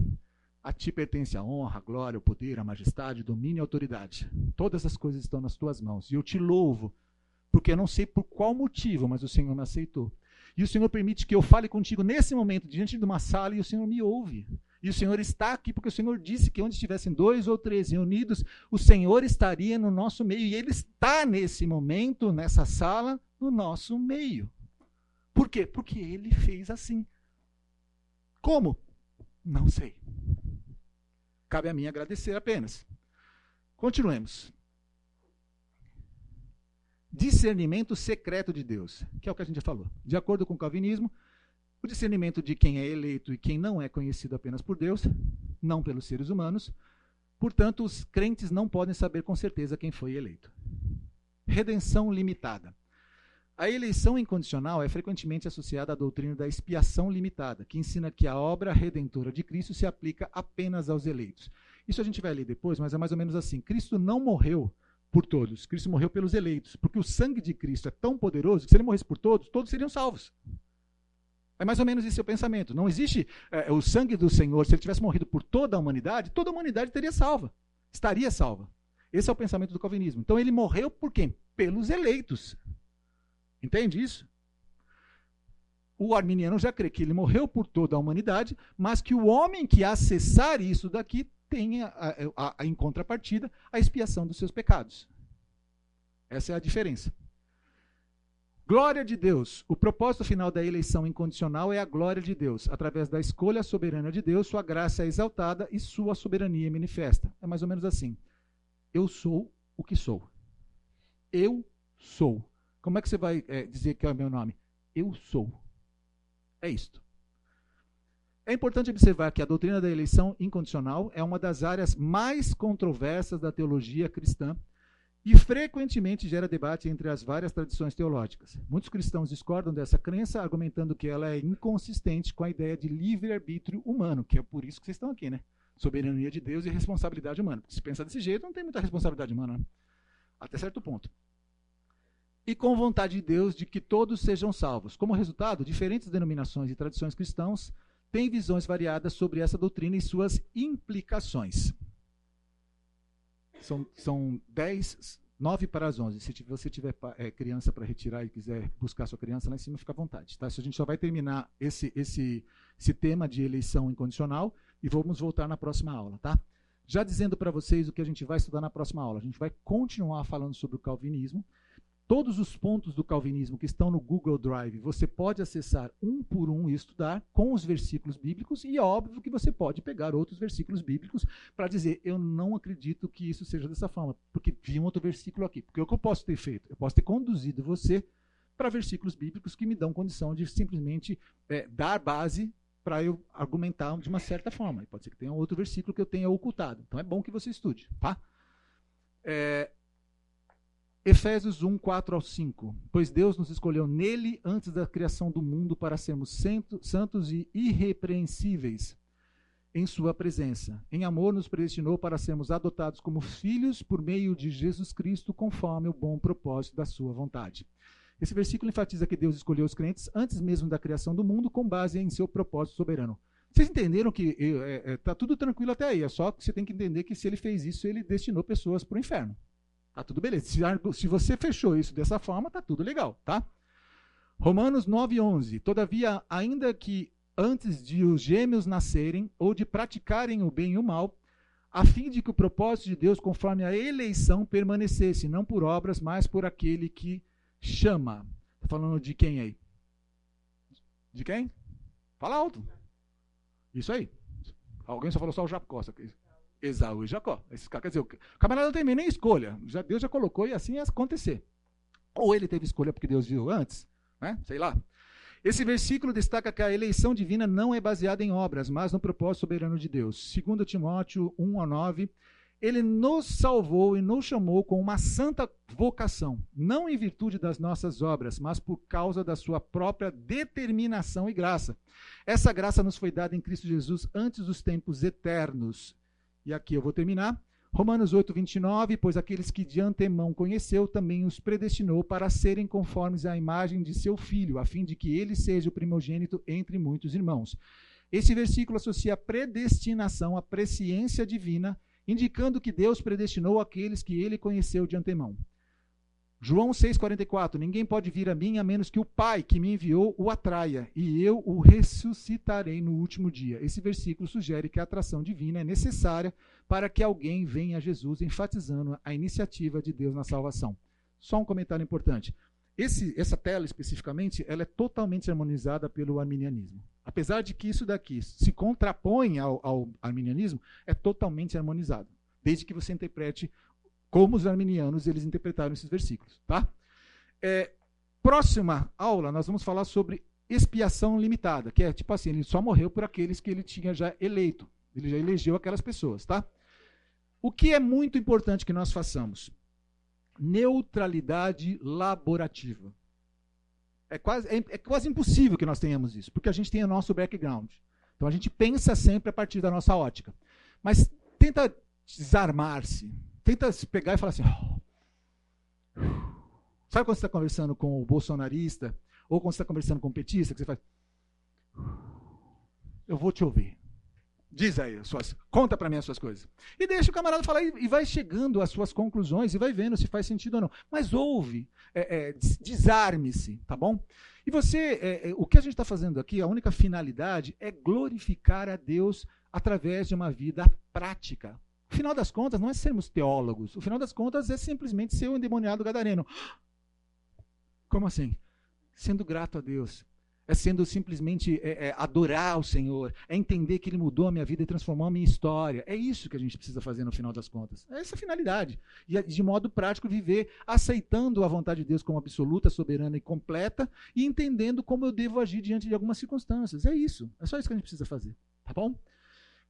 [SPEAKER 1] a ti pertence a honra, a glória, o poder, a majestade, o domínio e a autoridade. Todas as coisas estão nas tuas mãos. E eu te louvo porque eu não sei por qual motivo, mas o Senhor me aceitou. E o Senhor permite que eu fale contigo nesse momento, diante de uma sala, e o Senhor me ouve. E o Senhor está aqui, porque o Senhor disse que onde estivessem dois ou três reunidos, o Senhor estaria no nosso meio. E Ele está nesse momento, nessa sala, no nosso meio. Por quê? Porque Ele fez assim. Como? Não sei. Cabe a mim agradecer apenas. Continuemos discernimento secreto de Deus, que é o que a gente já falou. De acordo com o calvinismo, o discernimento de quem é eleito e quem não é conhecido apenas por Deus, não pelos seres humanos. Portanto, os crentes não podem saber com certeza quem foi eleito. Redenção limitada. A eleição incondicional é frequentemente associada à doutrina da expiação limitada, que ensina que a obra redentora de Cristo se aplica apenas aos eleitos. Isso a gente vai ler depois, mas é mais ou menos assim: Cristo não morreu por todos. Cristo morreu pelos eleitos, porque o sangue de Cristo é tão poderoso que se ele morresse por todos, todos seriam salvos. É mais ou menos esse o pensamento. Não existe é, o sangue do Senhor, se ele tivesse morrido por toda a humanidade, toda a humanidade teria salva. Estaria salva. Esse é o pensamento do calvinismo. Então ele morreu por quem? Pelos eleitos. Entende isso? O arminiano já crê que ele morreu por toda a humanidade, mas que o homem que acessar isso daqui tem, a, a, a, em contrapartida, a expiação dos seus pecados. Essa é a diferença. Glória de Deus. O propósito final da eleição incondicional é a glória de Deus. Através da escolha soberana de Deus, sua graça é exaltada e sua soberania é manifesta. É mais ou menos assim. Eu sou o que sou. Eu sou. Como é que você vai é, dizer que é o meu nome? Eu sou. É isto. É importante observar que a doutrina da eleição incondicional é uma das áreas mais controversas da teologia cristã e frequentemente gera debate entre as várias tradições teológicas. Muitos cristãos discordam dessa crença, argumentando que ela é inconsistente com a ideia de livre-arbítrio humano, que é por isso que vocês estão aqui, né? Soberania de Deus e responsabilidade humana. se pensa desse jeito, não tem muita responsabilidade humana, né? até certo ponto. E com vontade de Deus de que todos sejam salvos. Como resultado, diferentes denominações e tradições cristãs tem visões variadas sobre essa doutrina e suas implicações. São, são 10, 9 para as 11. Se você tiver é, criança para retirar e quiser buscar sua criança lá em cima, fica à vontade. Tá? A gente só vai terminar esse, esse, esse tema de eleição incondicional e vamos voltar na próxima aula. Tá? Já dizendo para vocês o que a gente vai estudar na próxima aula. A gente vai continuar falando sobre o calvinismo Todos os pontos do calvinismo que estão no Google Drive, você pode acessar um por um e estudar com os versículos bíblicos, e é óbvio que você pode pegar outros versículos bíblicos para dizer, eu não acredito que isso seja dessa forma, porque vi um outro versículo aqui. Porque o que eu posso ter feito? Eu posso ter conduzido você para versículos bíblicos que me dão condição de simplesmente é, dar base para eu argumentar de uma certa forma. pode ser que tenha outro versículo que eu tenha ocultado. Então é bom que você estude, tá? É, Efésios 1, 4 ao 5. Pois Deus nos escolheu nele antes da criação do mundo para sermos santos e irrepreensíveis em Sua presença. Em amor, nos predestinou para sermos adotados como filhos por meio de Jesus Cristo, conforme o bom propósito da Sua vontade. Esse versículo enfatiza que Deus escolheu os crentes antes mesmo da criação do mundo, com base em seu propósito soberano. Vocês entenderam que está é, é, tá tudo tranquilo até aí, é só que você tem que entender que se ele fez isso, ele destinou pessoas para o inferno. Tá tudo beleza. Se, você fechou isso dessa forma, tá tudo legal, tá? Romanos 9:11. Todavia, ainda que antes de os gêmeos nascerem ou de praticarem o bem e o mal, a fim de que o propósito de Deus, conforme a eleição, permanecesse, não por obras, mas por aquele que chama. Está falando de quem aí? De quem? Fala alto. Isso aí. Alguém só falou só o Jacó. Esaú e Jacó. Esses quer dizer, o camarada não tem nem escolha. Já, Deus já colocou e assim ia acontecer. Ou ele teve escolha porque Deus viu antes, né? sei lá. Esse versículo destaca que a eleição divina não é baseada em obras, mas no propósito soberano de Deus. 2 Timóteo 1 a 9, ele nos salvou e nos chamou com uma santa vocação, não em virtude das nossas obras, mas por causa da sua própria determinação e graça. Essa graça nos foi dada em Cristo Jesus antes dos tempos eternos. E aqui eu vou terminar. Romanos 8, 29, pois aqueles que de antemão conheceu, também os predestinou para serem conformes à imagem de seu filho, a fim de que ele seja o primogênito entre muitos irmãos. Esse versículo associa predestinação à presciência divina, indicando que Deus predestinou aqueles que ele conheceu de antemão. João 6,44: Ninguém pode vir a mim a menos que o Pai que me enviou o atraia, e eu o ressuscitarei no último dia. Esse versículo sugere que a atração divina é necessária para que alguém venha a Jesus, enfatizando a iniciativa de Deus na salvação. Só um comentário importante. Esse, essa tela, especificamente, ela é totalmente harmonizada pelo arminianismo. Apesar de que isso daqui se contrapõe ao, ao arminianismo, é totalmente harmonizado. Desde que você interprete como os arminianos eles interpretaram esses versículos, tá? É, próxima aula nós vamos falar sobre expiação limitada, que é tipo assim, ele só morreu por aqueles que ele tinha já eleito, ele já elegeu aquelas pessoas, tá? O que é muito importante que nós façamos? Neutralidade laborativa. É quase, é, é quase impossível que nós tenhamos isso, porque a gente tem o nosso background. Então a gente pensa sempre a partir da nossa ótica. Mas tenta desarmar-se, tenta se pegar e falar assim. Sabe quando você está conversando com o bolsonarista? Ou quando você está conversando com o petista, que você faz. Eu vou te ouvir. Diz aí, suas, conta para mim as suas coisas. E deixa o camarada falar e, e, vai chegando às suas conclusões e vai vendo se faz sentido ou não. Mas ouve, é, é, desarme-se, tá bom? E você, é, é o que a gente está fazendo aqui, a única finalidade é glorificar a Deus através de uma vida prática. O final das contas não é sermos teólogos. O final das contas é simplesmente ser um endemoniado gadareno. Como assim? Sendo grato a Deus. É sendo simplesmente é, é, adorar o Senhor. É entender que Ele mudou a minha vida e transformou a minha história. É isso que a gente precisa fazer no final das contas. É essa a finalidade. E é, de modo prático viver aceitando a vontade de Deus como absoluta, soberana e completa e entendendo como eu devo agir diante de algumas circunstâncias. É isso. É só isso que a gente precisa fazer. Tá bom?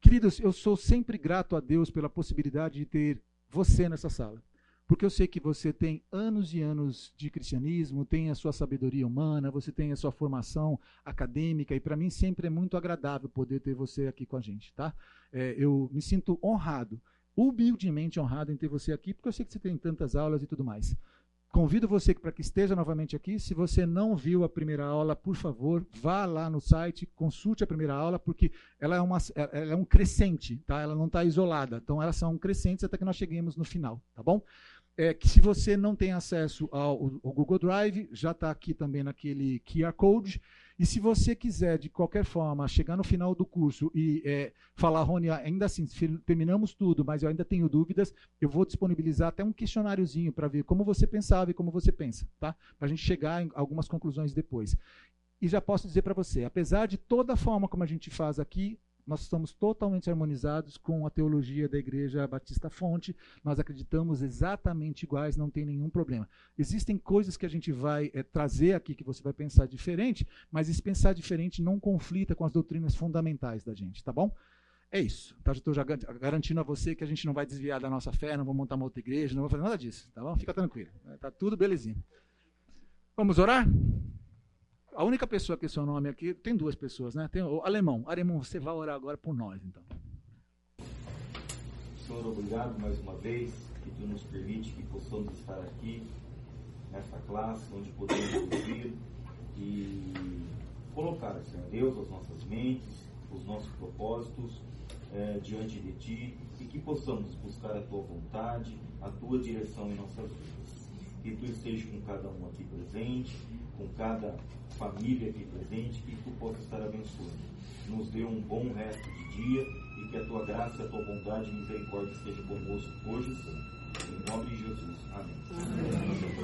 [SPEAKER 1] Queridos, eu sou sempre grato a Deus pela possibilidade de ter você nessa sala. Porque eu sei que você tem anos e anos de cristianismo, tem a sua sabedoria humana, você tem a sua formação acadêmica, e para mim sempre é muito agradável poder ter você aqui com a gente, tá? É, eu me sinto honrado, humildemente honrado em ter você aqui, porque eu sei que você tem tantas aulas e tudo mais. Convido você para que esteja novamente aqui. Se você não viu a primeira aula, por favor, vá lá no site, consulte a primeira aula, porque ela é, uma, ela é um crescente, tá? Ela não está isolada. Então, elas são crescentes até que nós cheguemos no final, tá bom? É, que se você não tem acesso ao, ao Google Drive, já está aqui também naquele QR Code. E se você quiser, de qualquer forma, chegar no final do curso e é, falar, Rony, ainda assim, terminamos tudo, mas eu ainda tenho dúvidas, eu vou disponibilizar até um questionáriozinho para ver como você pensava e como você pensa, tá? Para a gente chegar em algumas conclusões depois. E já posso dizer para você, apesar de toda a forma como a gente faz aqui, nós estamos totalmente harmonizados com a teologia da Igreja Batista Fonte, nós acreditamos exatamente iguais, não tem nenhum problema. Existem coisas que a gente vai é, trazer aqui que você vai pensar diferente, mas esse pensar diferente não conflita com as doutrinas fundamentais da gente, tá bom? É isso. Tá? Estou já garantindo a você que a gente não vai desviar da nossa fé, não vou montar uma outra igreja, não vou fazer nada disso. Tá bom? Fica tranquilo. Tá tudo belezinha. Vamos orar? A única pessoa que seu nome aqui, tem duas pessoas, né? Tem o alemão. Alemão, você vai orar agora por nós, então.
[SPEAKER 2] Senhor, obrigado mais uma vez que tu nos permite que possamos estar aqui nessa classe onde podemos ouvir e colocar, Senhor Deus, as nossas mentes, os nossos propósitos é, diante de Ti e que possamos buscar a Tua vontade, a Tua direção em nossas vidas. Que Tu esteja com cada um aqui presente, com cada família aqui presente, que Tu possa estar abençoando. Nos dê um bom resto de dia e que a Tua graça, a Tua bondade e misericórdia esteja conosco hoje e sempre. Em nome de Jesus. Amém. Amém.